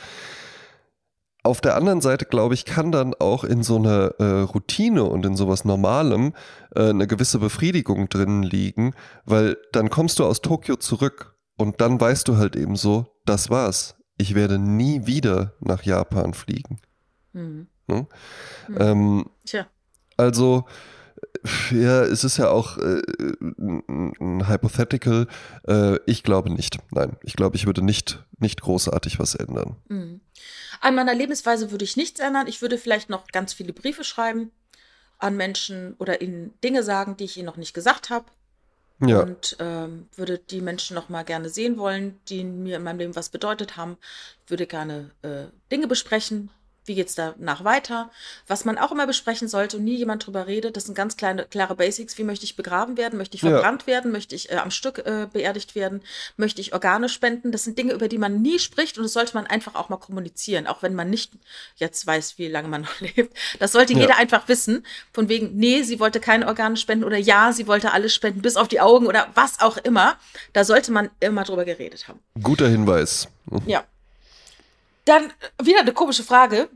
Auf der anderen Seite, glaube ich, kann dann auch in so einer äh, Routine und in sowas Normalem äh, eine gewisse Befriedigung drin liegen, weil dann kommst du aus Tokio zurück und dann weißt du halt eben so, das war's. Ich werde nie wieder nach Japan fliegen. Mhm. Hm? Mhm. Ähm, Tja. Also, ja, es ist ja auch äh, ein Hypothetical. Äh, ich glaube nicht. Nein, ich glaube, ich würde nicht, nicht großartig was ändern. Mhm. An meiner Lebensweise würde ich nichts ändern. Ich würde vielleicht noch ganz viele Briefe schreiben an Menschen oder ihnen Dinge sagen, die ich ihnen noch nicht gesagt habe. Ja. Und ähm, würde die Menschen noch mal gerne sehen wollen, die mir in meinem Leben was bedeutet haben. Würde gerne äh, Dinge besprechen, wie geht es danach weiter? Was man auch immer besprechen sollte und nie jemand drüber redet, das sind ganz kleine, klare Basics. Wie möchte ich begraben werden? Möchte ich verbrannt ja. werden? Möchte ich äh, am Stück äh, beerdigt werden? Möchte ich Organe spenden? Das sind Dinge, über die man nie spricht und das sollte man einfach auch mal kommunizieren, auch wenn man nicht jetzt weiß, wie lange man [laughs] noch lebt. Das sollte ja. jeder einfach wissen. Von wegen, nee, sie wollte keine Organe spenden oder ja, sie wollte alles spenden, bis auf die Augen oder was auch immer. Da sollte man immer drüber geredet haben. Guter Hinweis. Ja. Dann wieder eine komische Frage.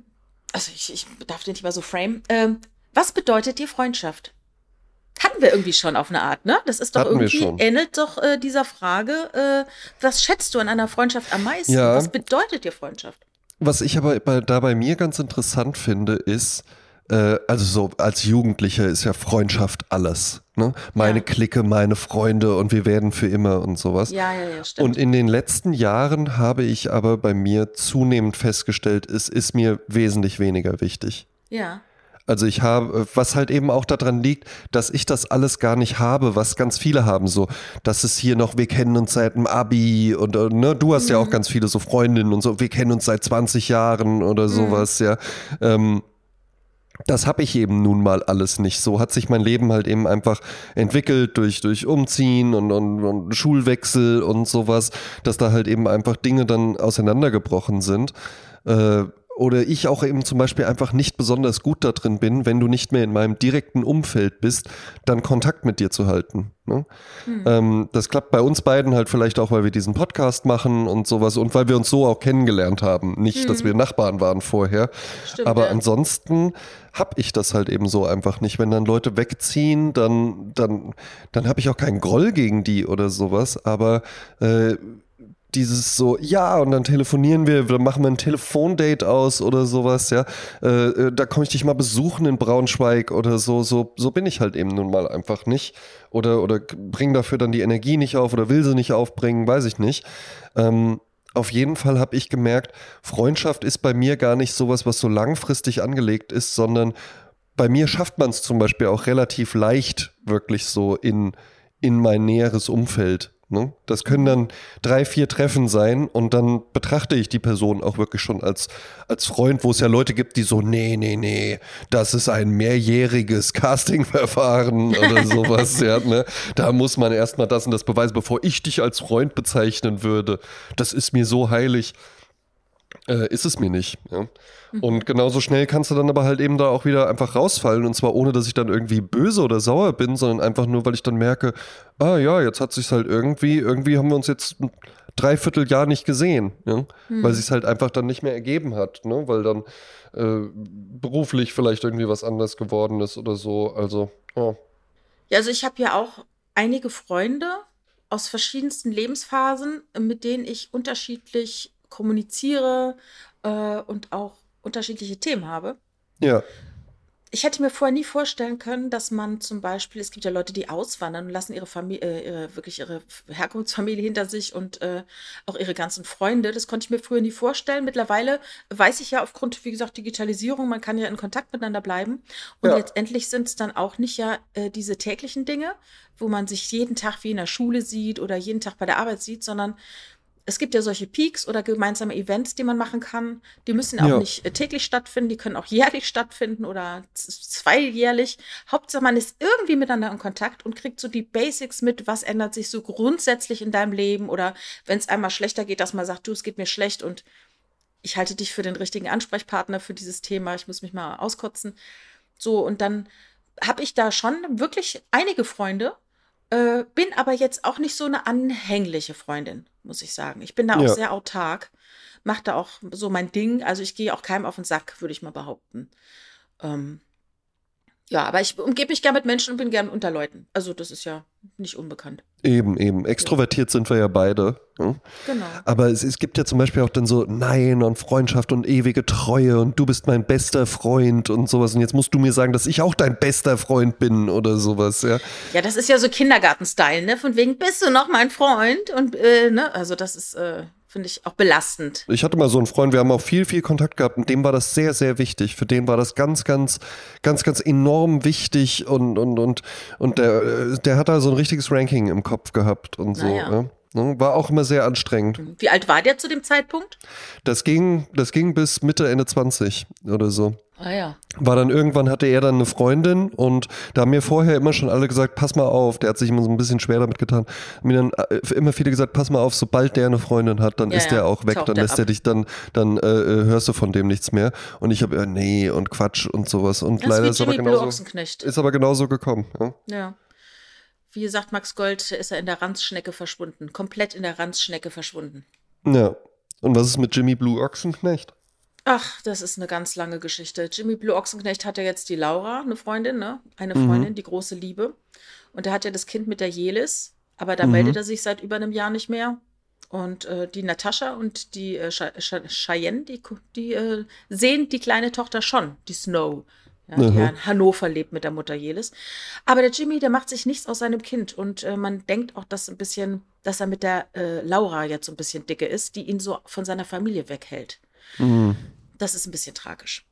Also ich, ich darf den nicht mal so frame. Ähm, was bedeutet dir Freundschaft? Hatten wir irgendwie schon auf eine Art, ne? Das ist doch Hatten irgendwie, ähnelt doch äh, dieser Frage, äh, was schätzt du an einer Freundschaft am meisten? Ja. Was bedeutet dir Freundschaft? Was ich aber da bei mir ganz interessant finde, ist, äh, also so als Jugendlicher ist ja Freundschaft alles. Ne? Meine ja. Clique, meine Freunde und wir werden für immer und sowas. Ja, ja, ja, stimmt. Und in den letzten Jahren habe ich aber bei mir zunehmend festgestellt, es ist mir wesentlich weniger wichtig. Ja. Also ich habe, was halt eben auch daran liegt, dass ich das alles gar nicht habe, was ganz viele haben. So, dass es hier noch, wir kennen uns seit dem Abi und ne, du hast mhm. ja auch mhm. ganz viele so Freundinnen und so, wir kennen uns seit 20 Jahren oder mhm. sowas, mhm. ja. Ähm, das habe ich eben nun mal alles nicht. So hat sich mein Leben halt eben einfach entwickelt durch, durch Umziehen und, und, und Schulwechsel und sowas, dass da halt eben einfach Dinge dann auseinandergebrochen sind. Äh, oder ich auch eben zum Beispiel einfach nicht besonders gut da drin bin, wenn du nicht mehr in meinem direkten Umfeld bist, dann Kontakt mit dir zu halten. Ne? Mhm. Ähm, das klappt bei uns beiden halt vielleicht auch, weil wir diesen Podcast machen und sowas und weil wir uns so auch kennengelernt haben. Nicht, mhm. dass wir Nachbarn waren vorher. Stimmt, Aber ja. ansonsten habe ich das halt eben so einfach nicht. Wenn dann Leute wegziehen, dann, dann, dann habe ich auch keinen Groll gegen die oder sowas. Aber äh, dieses so, ja, und dann telefonieren wir, dann machen wir ein Telefondate aus oder sowas, ja. Äh, äh, da komme ich dich mal besuchen in Braunschweig oder so. So, so bin ich halt eben nun mal einfach nicht. Oder, oder bring dafür dann die Energie nicht auf oder will sie nicht aufbringen, weiß ich nicht. Ähm, auf jeden Fall habe ich gemerkt, Freundschaft ist bei mir gar nicht sowas, was so langfristig angelegt ist, sondern bei mir schafft man es zum Beispiel auch relativ leicht, wirklich so in, in mein näheres Umfeld? Das können dann drei, vier Treffen sein und dann betrachte ich die Person auch wirklich schon als, als Freund, wo es ja Leute gibt, die so, nee, nee, nee, das ist ein mehrjähriges Castingverfahren [laughs] oder sowas. ja, ne? Da muss man erstmal das und das beweisen, bevor ich dich als Freund bezeichnen würde. Das ist mir so heilig. Äh, ist es mir nicht. Ja? Mhm. Und genauso schnell kannst du dann aber halt eben da auch wieder einfach rausfallen. Und zwar ohne, dass ich dann irgendwie böse oder sauer bin, sondern einfach nur, weil ich dann merke, ah ja, jetzt hat sich halt irgendwie, irgendwie haben wir uns jetzt ein Dreivierteljahr nicht gesehen, ja? Mhm. weil sich halt einfach dann nicht mehr ergeben hat, ne? weil dann äh, beruflich vielleicht irgendwie was anderes geworden ist oder so. Also, ja. Ja, also ich habe ja auch einige Freunde aus verschiedensten Lebensphasen, mit denen ich unterschiedlich kommuniziere äh, und auch unterschiedliche Themen habe. Ja. Ich hätte mir vorher nie vorstellen können, dass man zum Beispiel, es gibt ja Leute, die auswandern und lassen ihre Familie, äh, ihre, wirklich ihre Herkunftsfamilie hinter sich und äh, auch ihre ganzen Freunde. Das konnte ich mir früher nie vorstellen. Mittlerweile weiß ich ja aufgrund, wie gesagt, Digitalisierung, man kann ja in Kontakt miteinander bleiben. Und ja. letztendlich sind es dann auch nicht ja äh, diese täglichen Dinge, wo man sich jeden Tag wie in der Schule sieht oder jeden Tag bei der Arbeit sieht, sondern es gibt ja solche Peaks oder gemeinsame Events, die man machen kann. Die müssen auch ja. nicht äh, täglich stattfinden, die können auch [laughs] jährlich stattfinden oder zweijährlich. Hauptsache, man ist irgendwie miteinander in Kontakt und kriegt so die Basics mit, was ändert sich so grundsätzlich in deinem Leben oder wenn es einmal schlechter geht, dass man sagt, du, es geht mir schlecht und ich halte dich für den richtigen Ansprechpartner für dieses Thema, ich muss mich mal auskotzen. So, und dann habe ich da schon wirklich einige Freunde, äh, bin aber jetzt auch nicht so eine anhängliche Freundin, muss ich sagen. Ich bin da auch ja. sehr autark, mache da auch so mein Ding. Also ich gehe auch keinem auf den Sack, würde ich mal behaupten. Ähm, ja, aber ich umgebe mich gern mit Menschen und bin gern unter Leuten. Also das ist ja nicht unbekannt. Eben, eben. Extrovertiert ja. sind wir ja beide. Ja? Genau. Aber es, es, gibt ja zum Beispiel auch dann so Nein und Freundschaft und ewige Treue und du bist mein bester Freund und sowas. Und jetzt musst du mir sagen, dass ich auch dein bester Freund bin oder sowas, ja. Ja, das ist ja so Kindergarten-Style, ne? Von wegen, bist du noch mein Freund? Und, äh, ne? Also das ist, äh, finde ich auch belastend. Ich hatte mal so einen Freund, wir haben auch viel, viel Kontakt gehabt und dem war das sehr, sehr wichtig. Für den war das ganz, ganz, ganz, ganz enorm wichtig und, und, und, und der, der hat da so ein richtiges Ranking im Kopf gehabt und so. Naja. Ja. Ne? War auch immer sehr anstrengend. Wie alt war der zu dem Zeitpunkt? Das ging, das ging bis Mitte, Ende 20 oder so. Ah ja. War dann irgendwann hatte er dann eine Freundin und da haben mir vorher immer schon alle gesagt, pass mal auf, der hat sich immer so ein bisschen schwer damit getan. Haben mir dann äh, immer viele gesagt, pass mal auf, sobald der eine Freundin hat, dann ja, ist der auch weg, dann lässt er dich dann, dann äh, äh, hörst du von dem nichts mehr. Und ich habe, äh, nee und Quatsch und sowas. Und das leider ist, aber genauso, ist aber genauso gekommen. Ja. ja. Wie sagt Max Gold, ist er in der Ranzschnecke verschwunden. Komplett in der Ranzschnecke verschwunden. Ja. Und was ist mit Jimmy Blue Ochsenknecht? Ach, das ist eine ganz lange Geschichte. Jimmy Blue Ochsenknecht hat ja jetzt die Laura, eine Freundin, ne? Eine mhm. Freundin, mhm. die große Liebe. Und er hat ja das Kind mit der Jelis, aber da mhm. meldet er sich seit über einem Jahr nicht mehr. Und äh, die Natascha und die äh, Cheyenne, die, die äh, sehen die kleine Tochter schon, die Snow ja, die ja in Hannover lebt mit der Mutter Jelis. Aber der Jimmy, der macht sich nichts aus seinem Kind. Und äh, man denkt auch, dass ein bisschen, dass er mit der äh, Laura jetzt so ein bisschen dicke ist, die ihn so von seiner Familie weghält. Mhm. Das ist ein bisschen tragisch.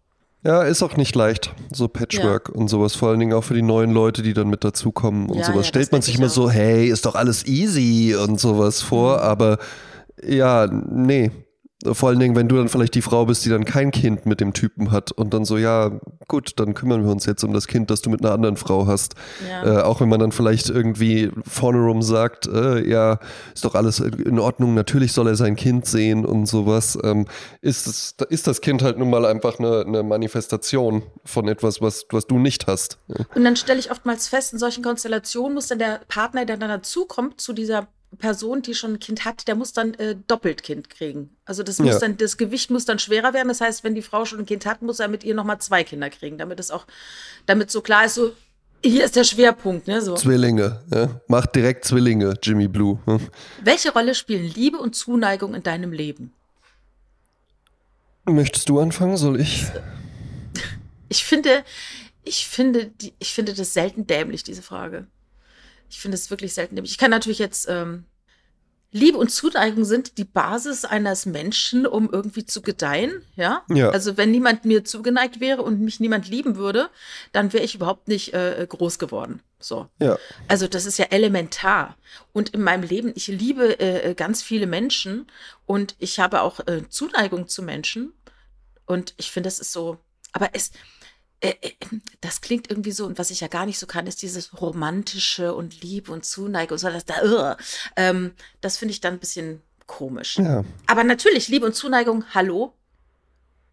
Ja, ist auch nicht leicht, so Patchwork ja. und sowas, vor allen Dingen auch für die neuen Leute, die dann mit dazukommen und ja, sowas. Ja, Stellt man sich immer so, hey, ist doch alles easy und sowas vor, mhm. aber ja, nee, vor allen Dingen, wenn du dann vielleicht die Frau bist, die dann kein Kind mit dem Typen hat und dann so, ja, gut, dann kümmern wir uns jetzt um das Kind, das du mit einer anderen Frau hast. Ja. Äh, auch wenn man dann vielleicht irgendwie vorne rum sagt, äh, ja, ist doch alles in Ordnung, natürlich soll er sein Kind sehen und sowas, ähm, ist, das, ist das Kind halt nun mal einfach eine, eine Manifestation von etwas, was, was du nicht hast. Und dann stelle ich oftmals fest, in solchen Konstellationen muss dann der Partner, der dann dazukommt, zu dieser Person, die schon ein Kind hat, der muss dann äh, doppelt Kind kriegen. Also das muss ja. dann, das Gewicht muss dann schwerer werden. Das heißt, wenn die Frau schon ein Kind hat, muss er mit ihr nochmal zwei Kinder kriegen, damit es auch, damit so klar ist, so, hier ist der Schwerpunkt, ne? So. Zwillinge, ja. Macht direkt Zwillinge, Jimmy Blue. Hm. Welche Rolle spielen Liebe und Zuneigung in deinem Leben? Möchtest du anfangen? Soll ich? Ich finde, ich finde, ich finde das selten dämlich, diese Frage. Ich finde es wirklich selten. Ich kann natürlich jetzt, ähm, Liebe und Zuneigung sind die Basis eines Menschen, um irgendwie zu gedeihen, ja? Ja. Also wenn niemand mir zugeneigt wäre und mich niemand lieben würde, dann wäre ich überhaupt nicht äh, groß geworden. So. Ja. Also das ist ja elementar. Und in meinem Leben, ich liebe äh, ganz viele Menschen und ich habe auch äh, Zuneigung zu Menschen. Und ich finde, das ist so, aber es, äh, äh, das klingt irgendwie so, und was ich ja gar nicht so kann, ist dieses romantische und Liebe und Zuneigung und so, das, da, ähm, das finde ich dann ein bisschen komisch. Ja. Aber natürlich, Liebe und Zuneigung, hallo.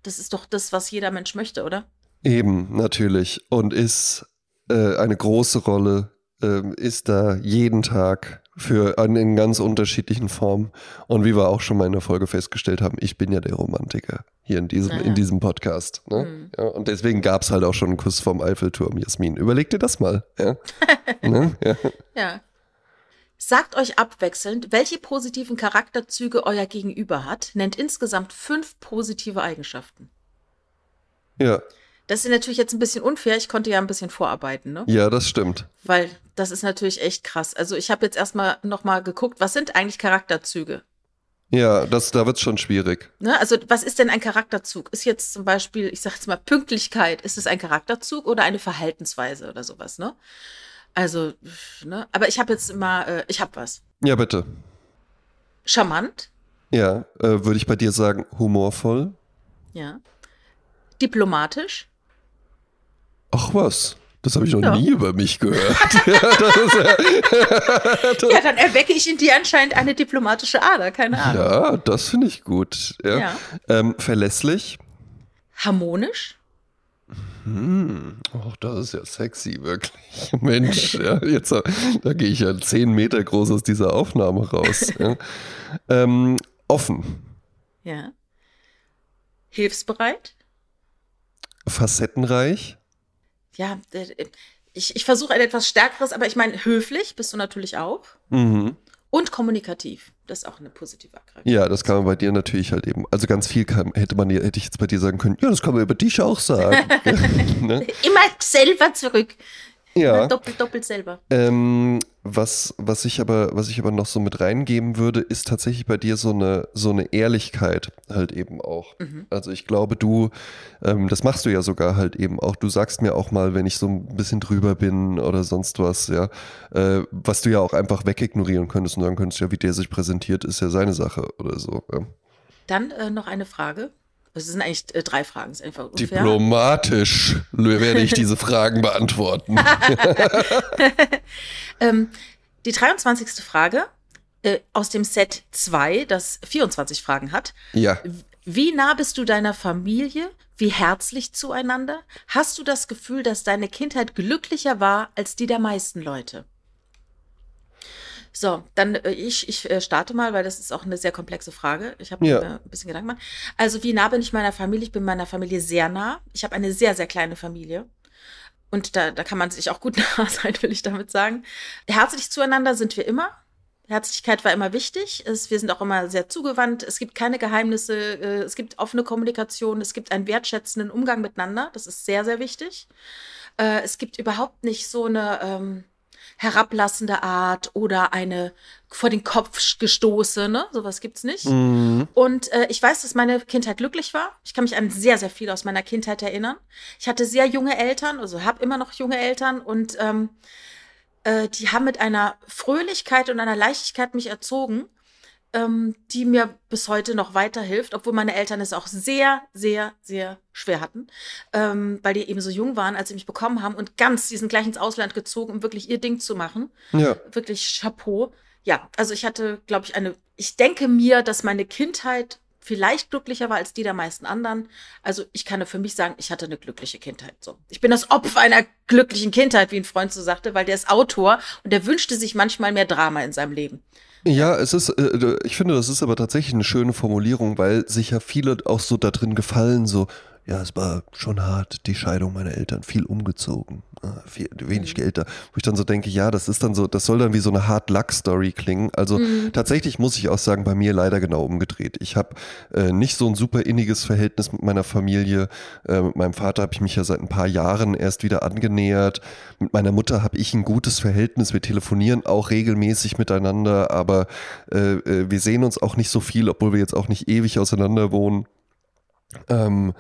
Das ist doch das, was jeder Mensch möchte, oder? Eben, natürlich. Und ist äh, eine große Rolle, ähm, ist da jeden Tag für in ganz unterschiedlichen Formen. Und wie wir auch schon mal in der Folge festgestellt haben, ich bin ja der Romantiker hier in diesem, Ah, in diesem Podcast. Ne? Mhm. Ja, und deswegen gab es halt auch schon einen Kuss vom Eiffelturm, Jasmin. Überleg dir das mal. Ja? [laughs] ne? ja. Ja. Sagt euch abwechselnd, welche positiven Charakterzüge euer Gegenüber hat. Nennt insgesamt fünf positive Eigenschaften. ja, Das ist natürlich jetzt ein bisschen unfair. Ich konnte ja ein bisschen vorarbeiten, ne? ja, das stimmt. Weil das ist natürlich echt krass. Also ich habe jetzt erstmal nochmal geguckt, was sind eigentlich Charakterzüge? Ja, das, da wird es schon schwierig. Ne? Also was ist denn ein Charakterzug? Ist jetzt zum Beispiel, ich sage jetzt mal Pünktlichkeit, ist es ein Charakterzug oder eine Verhaltensweise oder sowas, ne? Also, ne? Aber ich habe jetzt mal, äh, ich habe was. Ja, bitte. Charmant, Ja, äh, würde ich bei dir sagen, humorvoll. ja. Diplomatisch, Ach was, das habe ich noch Ja. nie über mich gehört. [laughs] [laughs] [laughs] ja, dann erwecke ich in dir anscheinend eine diplomatische Ader, keine Ahnung. ja, das finde ich gut. Ja. Ja. Ähm, verlässlich. Harmonisch, Hm, das ist ja sexy, wirklich. Mensch, ja, jetzt, da gehe ich ja zehn Meter groß aus dieser Aufnahme raus. ja. ähm, offen, ja. Hilfsbereit, facettenreich. Ja. äh, Ich, ich versuche ein etwas stärkeres, aber ich meine, höflich bist du natürlich auch. Mhm. Und kommunikativ. Das ist auch eine positive Eigenschaft. Ja, das kann man bei dir natürlich halt eben. Also ganz viel kann, hätte man hätte ich jetzt bei dir sagen können. Ja, das kann man über dich auch sagen. [laughs] [laughs] ne? Immer selber zurück. Ja. Immer doppelt, doppelt selber. Ähm, was, was, ich aber, was ich aber noch so mit reingeben würde, ist tatsächlich bei dir so eine, so eine Ehrlichkeit halt eben auch. Mhm. Also ich glaube, du, ähm, das machst du ja sogar halt eben auch. Du sagst mir auch mal, wenn ich so ein bisschen drüber bin oder sonst was, ja, äh, was du ja auch einfach wegignorieren könntest und sagen könntest, ja, wie der sich präsentiert, ist ja seine Sache oder so. Ja. Dann äh, noch eine Frage. Es sind eigentlich äh, drei Fragen. Ist einfach unfair. Diplomatisch [laughs] werde ich diese Fragen beantworten. [laughs] Ähm, die 23. Frage äh, aus dem Set 2, das 24 Fragen hat. ja. Wie nah bist du deiner Familie? Wie herzlich zueinander? Hast du das Gefühl, dass deine Kindheit glücklicher war als die der meisten Leute? So, dann äh, ich, ich äh, starte mal, weil das ist auch eine sehr komplexe Frage. Ich habe Ja. mir ein bisschen Gedanken gemacht. Also, wie nah bin ich meiner Familie? Ich bin meiner Familie sehr nah. Ich habe eine sehr, sehr kleine Familie. Und da, da kann man sich auch gut [laughs] nah sein, will ich damit sagen. Herzlich zueinander sind wir immer. Herzlichkeit war immer wichtig. Es, wir sind auch immer sehr zugewandt. Es gibt keine Geheimnisse. Äh, es gibt offene Kommunikation. Es gibt einen wertschätzenden Umgang miteinander. Das ist sehr, sehr wichtig. Äh, es gibt überhaupt nicht so eine ähm, herablassende Art oder eine vor den Kopf gestoßene. Ne? Sowas gibt's nicht. Mhm. Und äh, ich weiß, dass meine Kindheit glücklich war. Ich kann mich an sehr, sehr viel aus meiner Kindheit erinnern. Ich hatte sehr junge Eltern, also habe immer noch junge Eltern und ähm, äh, die haben mit einer Fröhlichkeit und einer Leichtigkeit mich erzogen, ähm, die mir bis heute noch weiterhilft, obwohl meine Eltern es auch sehr, sehr, sehr schwer hatten, ähm, weil die eben so jung waren, als sie mich bekommen haben und ganz, die sind gleich ins Ausland gezogen, um wirklich ihr Ding zu machen Ja. wirklich Chapeau. Ja, also ich hatte, glaube ich, eine, ich denke mir, dass meine Kindheit vielleicht glücklicher war als die der meisten anderen. Also ich kann nur für mich sagen, ich hatte eine glückliche Kindheit. So. Ich bin das Opfer einer glücklichen Kindheit, wie ein Freund so sagte, weil der ist Autor und der wünschte sich manchmal mehr Drama in seinem Leben. Ja, es ist, äh, ich finde, das ist aber tatsächlich eine schöne Formulierung, weil sich ja viele auch so da drin gefallen, so, ja, es war schon hart, die Scheidung meiner Eltern, viel umgezogen, äh, viel, wenig Mhm. Geld da. Wo ich dann so denke, ja, das ist dann so, das soll dann wie so eine Hard Luck Story klingen. Also Mhm. tatsächlich muss ich auch sagen, bei mir leider genau umgedreht. Ich habe äh, nicht so ein super inniges Verhältnis mit meiner Familie. Äh, mit meinem Vater habe ich mich ja seit ein paar Jahren erst wieder angenähert. Mit meiner Mutter habe ich ein gutes Verhältnis. Wir telefonieren auch regelmäßig miteinander, aber äh, äh, wir sehen uns auch nicht so viel, obwohl wir jetzt auch nicht ewig auseinander wohnen. Ähm,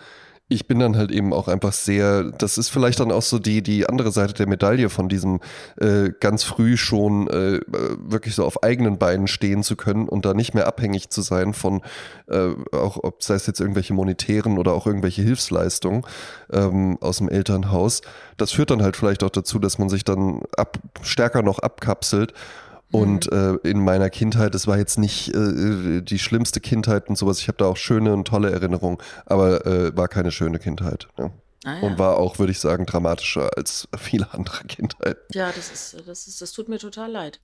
ich bin dann halt eben auch einfach sehr, das ist vielleicht dann auch so die, die andere Seite der Medaille von diesem äh, ganz früh schon äh, äh, wirklich so auf eigenen Beinen stehen zu können und da nicht mehr abhängig zu sein von äh, auch, ob sei es jetzt irgendwelche monetären oder auch irgendwelche Hilfsleistungen ähm, aus dem Elternhaus. Das führt dann halt vielleicht auch dazu, dass man sich dann ab, stärker noch abkapselt und äh, in meiner Kindheit, es war jetzt nicht äh, die schlimmste Kindheit und sowas. Ich habe da auch schöne und tolle Erinnerungen, aber äh, war keine schöne Kindheit. Ja. Ah, ja. Und war auch, würde ich sagen, dramatischer als viele andere [laughs] Kindheiten. Ja, das ist, das ist, das tut mir total leid.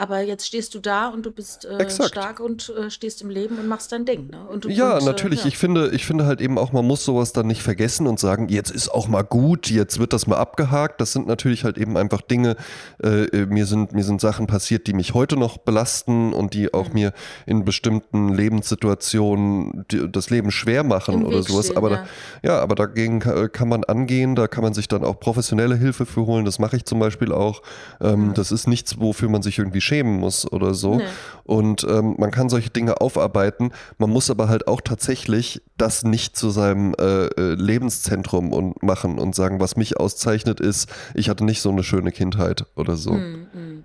Aber jetzt stehst du da und du bist äh, stark und äh, stehst im Leben und machst dein Ding. Ne? Und, Ja, und, natürlich. Äh, Ich finde, ich finde halt eben auch, man muss sowas dann nicht vergessen und sagen, jetzt ist auch mal gut, jetzt wird das mal abgehakt. Das sind natürlich halt eben einfach Dinge. Äh, äh, mir sind mir sind Sachen passiert, die mich heute noch belasten und die auch Mhm. mir in bestimmten Lebenssituationen das Leben schwer machen Im oder Weg sowas. stehen, aber ja. Da, ja, aber dagegen kann, kann man angehen. Da kann man sich dann auch professionelle Hilfe für holen. Das mache ich zum Beispiel auch. Ähm, Mhm. Das ist nichts, wofür man sich irgendwie schämen muss oder so. Nee. Und ähm, man kann solche Dinge aufarbeiten. Man muss aber halt auch tatsächlich das nicht zu seinem äh, äh, Lebenszentrum und machen und sagen, was mich auszeichnet ist, ich hatte nicht so eine schöne Kindheit oder so. Hm, hm.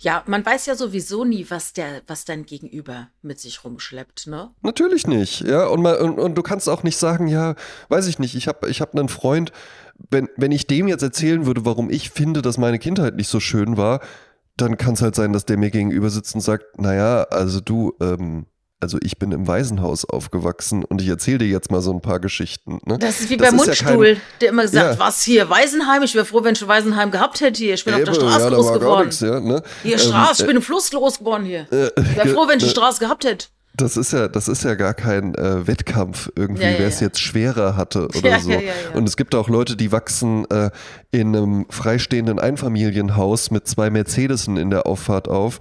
Ja, man weiß ja sowieso nie, was der, was dein Gegenüber mit sich rumschleppt, ne? Natürlich nicht, ja. Und, mal, und, und du kannst auch nicht sagen, ja, weiß ich nicht, ich habe ich hab einen Freund, wenn, wenn ich dem jetzt erzählen würde, warum ich finde, dass meine Kindheit nicht so schön war, dann kann es halt sein, dass der mir gegenüber sitzt und sagt, naja, also du, ähm, also ich bin im Waisenhaus aufgewachsen und ich erzähle dir jetzt mal so ein paar Geschichten. Ne? Das ist wie Das beim ist ja kein- Mundstuhl, der immer gesagt, Ja. was hier, Waisenheim? Ich wäre froh, wenn ich ein Waisenheim gehabt hätte hier. Ich bin auf der Eben, Straße ja, groß geworden. nichts, ja, ne? Hier, Ähm, Straße, ich äh, bin im Fluss groß geworden hier. äh, Ich wäre froh, [laughs] wenn ich äh, eine Straße gehabt hätte. Das ist ja, das ist ja gar kein äh, Wettkampf irgendwie, Ja, ja, wer es ja. jetzt schwerer hatte oder [laughs] so. Und es gibt auch Leute, die wachsen äh, in einem freistehenden Einfamilienhaus mit zwei Mercedesen in der Auffahrt auf.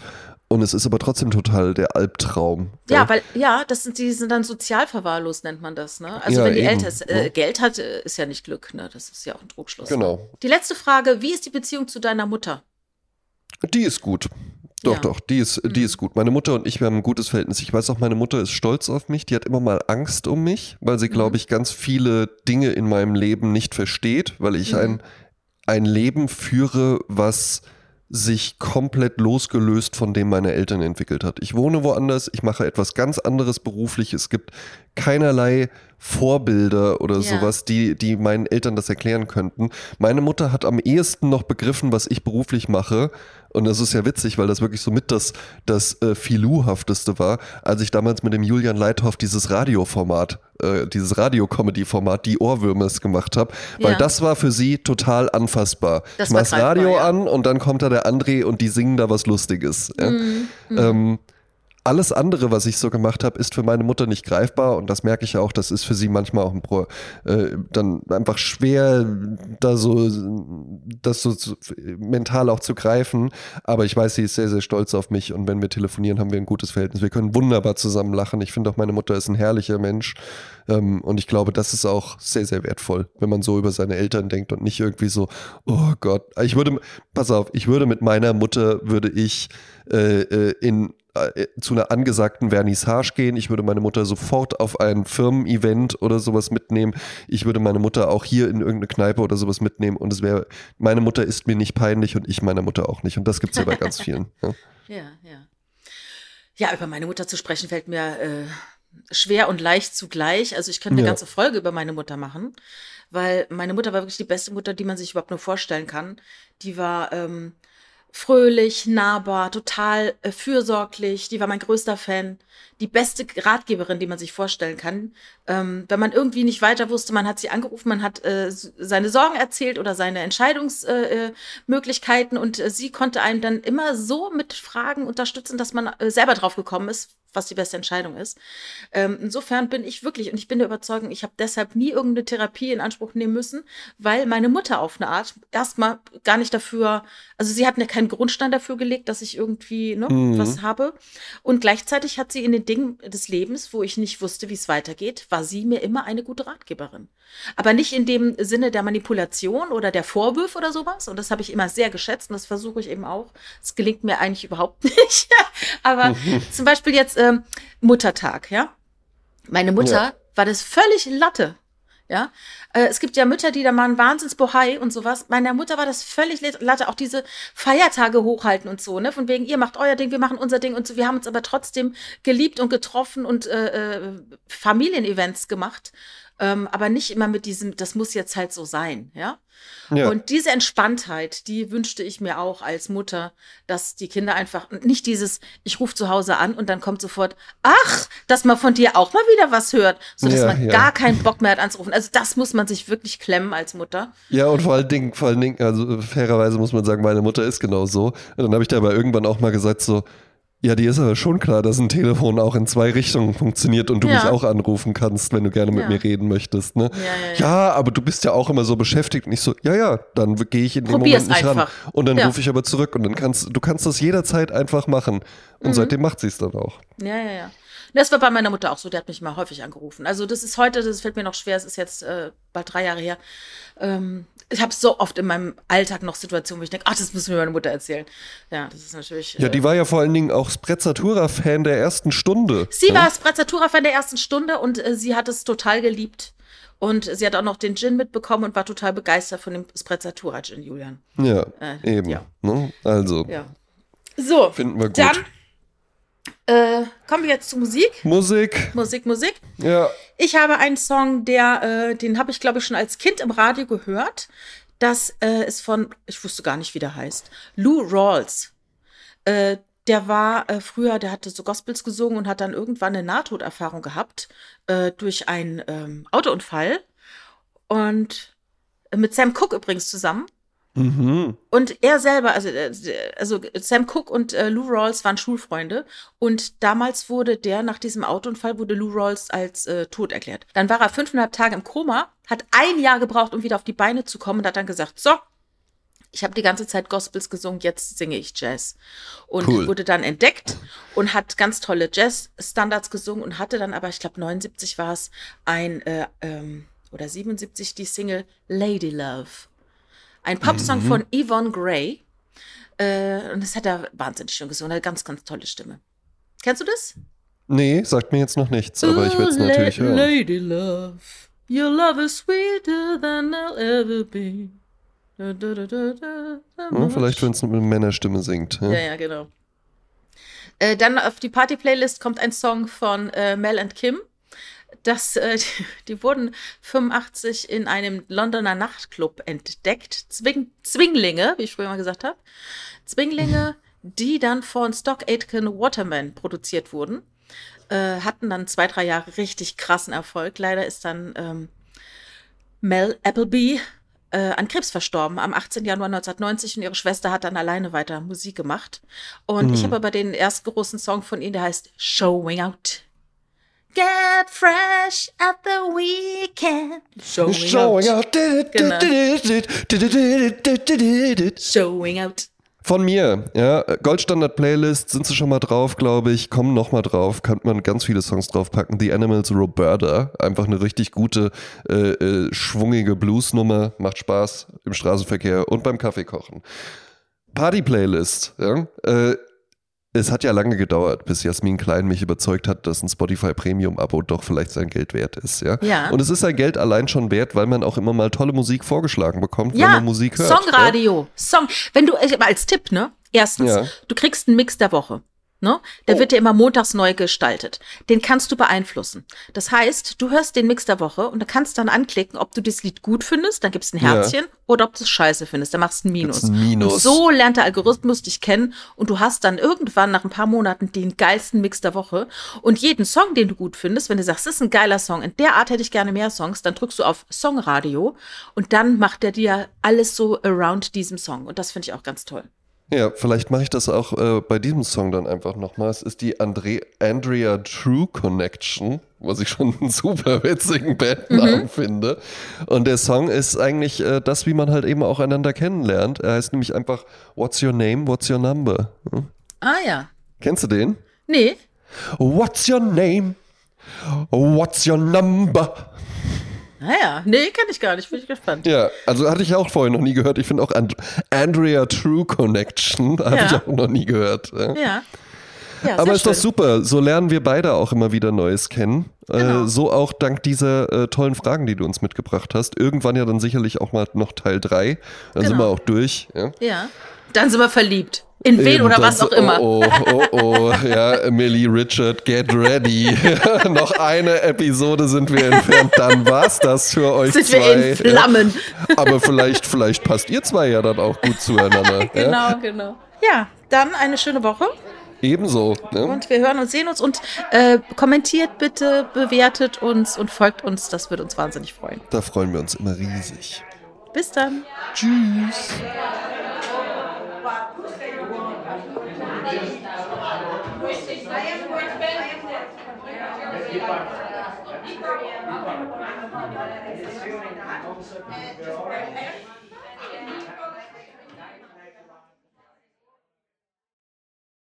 Und es ist aber trotzdem total der Albtraum. Ja, weil, ja, das sind, die sind dann sozial verwahrlost, nennt man das, ne? Also wenn die eben, Eltern äh, ne? Geld hat, äh, ist ja nicht Glück, ne? Das ist ja auch ein Trugschluss. Genau. Die letzte Frage, wie ist die Beziehung zu deiner Mutter? Die ist gut. Doch, Ja. doch, die ist, die Mhm. ist gut. Meine Mutter und ich, wir haben ein gutes Verhältnis. Ich weiß auch, meine Mutter ist stolz auf mich. Die hat immer mal Angst um mich, weil sie, Mhm. glaube ich, ganz viele Dinge in meinem Leben nicht versteht, weil ich Mhm. ein, ein Leben führe, was sich komplett losgelöst von dem meine Eltern entwickelt hat. Ich wohne woanders, ich mache etwas ganz anderes beruflich. Es gibt keinerlei Vorbilder oder Ja. sowas, die, die meinen Eltern das erklären könnten. Meine Mutter hat am ehesten noch begriffen, was ich beruflich mache. Und das ist ja witzig, weil das wirklich so mit das, das äh, Filou-hafteste war, als ich damals mit dem Julian Leithoff dieses Radioformat, äh, dieses Radio-Comedy-Format, die Ohrwürmers gemacht habe. Weil Ja. das war für sie total anfassbar. Das ich war mach das greifbar, Radio ja. an und dann kommt da der André und die singen da was Lustiges. Ja. Mhm. Ähm, alles andere, was ich so gemacht habe, ist für meine Mutter nicht greifbar und das merke ich auch, das ist für sie manchmal auch ein Pro, äh, dann einfach schwer, da so das so zu, mental auch zu greifen. Aber ich weiß, sie ist sehr, sehr stolz auf mich und wenn wir telefonieren, haben wir ein gutes Verhältnis. Wir können wunderbar zusammen lachen. Ich finde auch, meine Mutter ist ein herrlicher Mensch ähm, und ich glaube, das ist auch sehr, sehr wertvoll, wenn man so über seine Eltern denkt und nicht irgendwie so, oh Gott. Ich würde, pass auf, ich würde mit meiner Mutter, würde ich äh, äh, in äh, zu einer angesagten Vernissage gehen. Ich würde meine Mutter sofort auf ein Firmen-Event oder sowas mitnehmen. Ich würde meine Mutter auch hier in irgendeine Kneipe oder sowas mitnehmen. Und es wäre, meine Mutter ist mir nicht peinlich und ich meiner Mutter auch nicht. Und das gibt es ja bei ganz vielen. Ja. [laughs] Ja, ja. Ja, über meine Mutter zu sprechen fällt mir äh, schwer und leicht zugleich. Also ich könnte eine Ja. ganze Folge über meine Mutter machen, weil meine Mutter war wirklich die beste Mutter, die man sich überhaupt nur vorstellen kann. Die war ähm, fröhlich, nahbar, total äh, fürsorglich. Die war mein größter Fan. Die beste Ratgeberin, die man sich vorstellen kann. Ähm, wenn man irgendwie nicht weiter wusste, man hat sie angerufen, man hat äh, seine Sorgen erzählt oder seine Entscheidungsmöglichkeiten äh, Möglichkeiten und äh, sie konnte einem dann immer so mit Fragen unterstützen, dass man äh, selber drauf gekommen ist, was die beste Entscheidung ist. Ähm, insofern bin ich wirklich, und ich bin der Überzeugung, ich habe deshalb nie irgendeine Therapie in Anspruch nehmen müssen, weil meine Mutter auf eine Art erstmal gar nicht dafür, also sie hat mir keinen Grundstein dafür gelegt, dass ich irgendwie ne, Mhm. was habe. Und gleichzeitig hat sie in den Dingen des Lebens, wo ich nicht wusste, wie es weitergeht, war sie mir immer eine gute Ratgeberin. Aber nicht in dem Sinne der Manipulation oder der Vorwürfe oder sowas. Und das habe ich immer sehr geschätzt und das versuche ich eben auch. Es gelingt mir eigentlich überhaupt [laughs] nicht. Aber [laughs] zum Beispiel jetzt ähm, Muttertag, ja. Meine Mutter Ja. war das völlig Latte. Ja, äh, es gibt ja Mütter, die da mal einen Wahnsinnsbohai und sowas. Meiner Mutter war das völlig Latte, auch diese Feiertage hochhalten und so, ne? Von wegen, ihr macht euer Ding, wir machen unser Ding und so. Wir haben uns aber trotzdem geliebt und getroffen und äh, äh, Familienevents gemacht. Ähm, aber nicht immer mit diesem, das muss jetzt halt so sein, ja. Ja. Und diese Entspanntheit, die wünschte ich mir auch als Mutter, dass die Kinder einfach nicht dieses, ich rufe zu Hause an und dann kommt sofort, ach, dass man von dir auch mal wieder was hört, sodass Ja, man ja. gar keinen Bock mehr hat anzurufen. Also das muss man sich wirklich klemmen als Mutter. Ja, und vor allen Dingen, vor allen Dingen, also fairerweise muss man sagen, meine Mutter ist genau so. Und dann habe ich da aber irgendwann auch mal gesagt, so, ja, dir ist aber schon klar, dass ein Telefon auch in zwei Richtungen funktioniert und du Ja. mich auch anrufen kannst, wenn du gerne mit Ja. mir reden möchtest. Ne? Ja, ja, aber du bist ja auch immer so beschäftigt. Und ich so, ja, ja, dann gehe ich in dem Probier's Moment nicht ran. einfach. Und dann rufe ich aber zurück und dann kannst du kannst das jederzeit einfach machen. Und Mhm. seitdem macht sie es dann auch. Ja, ja, ja. Das war bei meiner Mutter auch so, die hat mich mal häufig angerufen. Also das ist heute, das fällt mir noch schwer, es ist jetzt äh, bald drei Jahre her. Ähm, ich habe so oft in meinem Alltag noch Situationen, wo ich denke, ach, das müssen wir meine Mutter erzählen. Ja, das ist natürlich. Ja, äh, die war ja vor allen Dingen auch Sprezzatura-Fan der ersten Stunde. Sie ja? war Sprezzatura-Fan der ersten Stunde und äh, sie hat es total geliebt. Und sie hat auch noch den Gin mitbekommen und war total begeistert von dem Sprezzatura-Gin, Julian. Ja, Äh, eben. ja. Ne? Also, Ja. So, finden wir gut. dann äh, kommen wir jetzt zu Musik. Musik, Musik, Musik. ja. Ich habe einen Song, der, äh, den habe ich, glaube ich, schon als Kind im Radio gehört. Das äh, ist von, ich wusste gar nicht, wie der heißt, Lou Rawls. Äh, der war äh, früher, der hatte so Gospels gesungen und hat dann irgendwann eine Nahtoderfahrung gehabt äh, durch einen ähm, Autounfall. Und äh, mit Sam Cooke übrigens zusammen. Mhm. Und er selber, also, äh, also Sam Cooke und äh, Lou Rawls waren Schulfreunde. Und damals wurde der, nach diesem Autounfall, wurde Lou Rawls als äh, tot erklärt. Dann war er fünfeinhalb Tage im Koma, hat ein Jahr gebraucht, um wieder auf die Beine zu kommen und hat dann gesagt, so, ich habe die ganze Zeit Gospels gesungen, jetzt singe ich Jazz. Und Cool. wurde dann entdeckt und hat ganz tolle Jazz-Standards gesungen und hatte dann aber, ich glaube 79 war es, ein, äh, ähm, oder 77 die Single Lady Love. Ein Popsong Mhm. von Yvonne Gray. Äh, und das hat er wahnsinnig schön gesungen. Eine ganz, ganz tolle Stimme. Kennst du das? Nee, sagt mir jetzt noch nichts, aber ich werde es natürlich hören. Lady Love, your love is sweeter than I'll ever be. Da, da, da, Ja, vielleicht, wenn es mit einer Männerstimme singt. Ja. Ja, ja, genau. Äh, dann auf die Party-Playlist kommt ein Song von äh, Mel and Kim. Das, äh, die, [laughs] die wurden 85 in einem Londoner Nachtclub entdeckt. Zwing, Zwinglinge, wie ich früher mal gesagt habe. Zwinglinge, [laughs] die dann von Stock Aitken Waterman produziert wurden. Äh, hatten dann zwei, drei Jahre richtig krassen Erfolg. Leider ist dann ähm, Mel Appleby äh, an Krebs verstorben am 18. Januar 1990 und ihre Schwester hat dann alleine weiter Musik gemacht. Und ich Mhm. habe aber den ersten großen Song von ihnen, der heißt Showing Out. Get fresh at the weekend. Showing, Showing out. out. Genau. Showing out. Von mir, ja. Goldstandard-Playlist, sind sie schon mal drauf, glaube ich. Kommen noch mal drauf, kann man ganz viele Songs draufpacken. The Animals Roberta, einfach eine richtig gute, äh, äh, schwungige Bluesnummer, macht Spaß im Straßenverkehr und beim Kaffeekochen. Party-Playlist, ja. Äh, es hat ja lange gedauert, bis Jasmin Klein mich überzeugt hat, dass ein Spotify Premium-Abo doch vielleicht sein Geld wert ist, ja. Ja. Und es ist sein Geld allein schon wert, weil man auch immer mal tolle Musik vorgeschlagen bekommt, wenn Ja, man Musik hört. Songradio. Song. Wenn du, äh, als Tipp, ne? Erstens, Ja. du kriegst einen Mix der Woche. Ne? Der Oh. wird ja immer montags neu gestaltet. Den kannst du beeinflussen. Das heißt, du hörst den Mix der Woche und du kannst dann anklicken, ob du das Lied gut findest, dann gibst du ein Ja. Herzchen, oder ob du es scheiße findest, dann machst du ein Minus. Ein Minus. Und so lernt der Algorithmus dich kennen und du hast dann irgendwann nach ein paar Monaten den geilsten Mix der Woche. Und jeden Song, den du gut findest, wenn du sagst, das ist ein geiler Song, in der Art hätte ich gerne mehr Songs, dann drückst du auf Songradio und dann macht er dir alles so around diesem Song. Und das finde ich auch ganz toll. Ja, vielleicht mache ich das auch äh, bei diesem Song dann einfach nochmal. Es ist die Andre Andrea True Connection, was ich schon einen super witzigen Bandnamen finde. Und der Song ist eigentlich äh, das, wie man halt eben auch einander kennenlernt. Er heißt nämlich einfach What's Your Name, What's Your Number? Hm? Ah ja. Kennst du den? Nee. What's your name? What's your number? Naja, nee, kenne ich gar nicht. Bin ich gespannt. Ja, also hatte ich auch vorher noch nie gehört. Ich finde auch And Andrea True Connection, [laughs] hatte Ja. ich auch noch nie gehört. Ja. Ja. ja Aber ist doch schön. super. So lernen wir beide auch immer wieder Neues kennen. Genau. Äh, so auch dank dieser äh, tollen Fragen, die du uns mitgebracht hast. Irgendwann ja dann sicherlich auch mal noch Teil 3. Dann sind Genau. wir auch durch. Ja. Ja. Dann sind wir verliebt. In wen Eben, oder dann was auch immer. Oh, oh, oh, oh. Ja, Millie Richard, get ready. [laughs] noch eine Episode sind wir entfernt. Dann war's das für euch Sind zwei. wir in Flammen. Ja. Aber vielleicht, vielleicht passt ihr zwei ja dann auch gut zueinander. [laughs] Ja? Genau, genau. Ja, dann eine schöne Woche Ebenso. Ne? und wir hören uns, sehen uns und äh, kommentiert bitte, bewertet uns und folgt uns. Das würde uns wahnsinnig freuen. Da freuen wir uns immer riesig. Bis dann. Tschüss. I am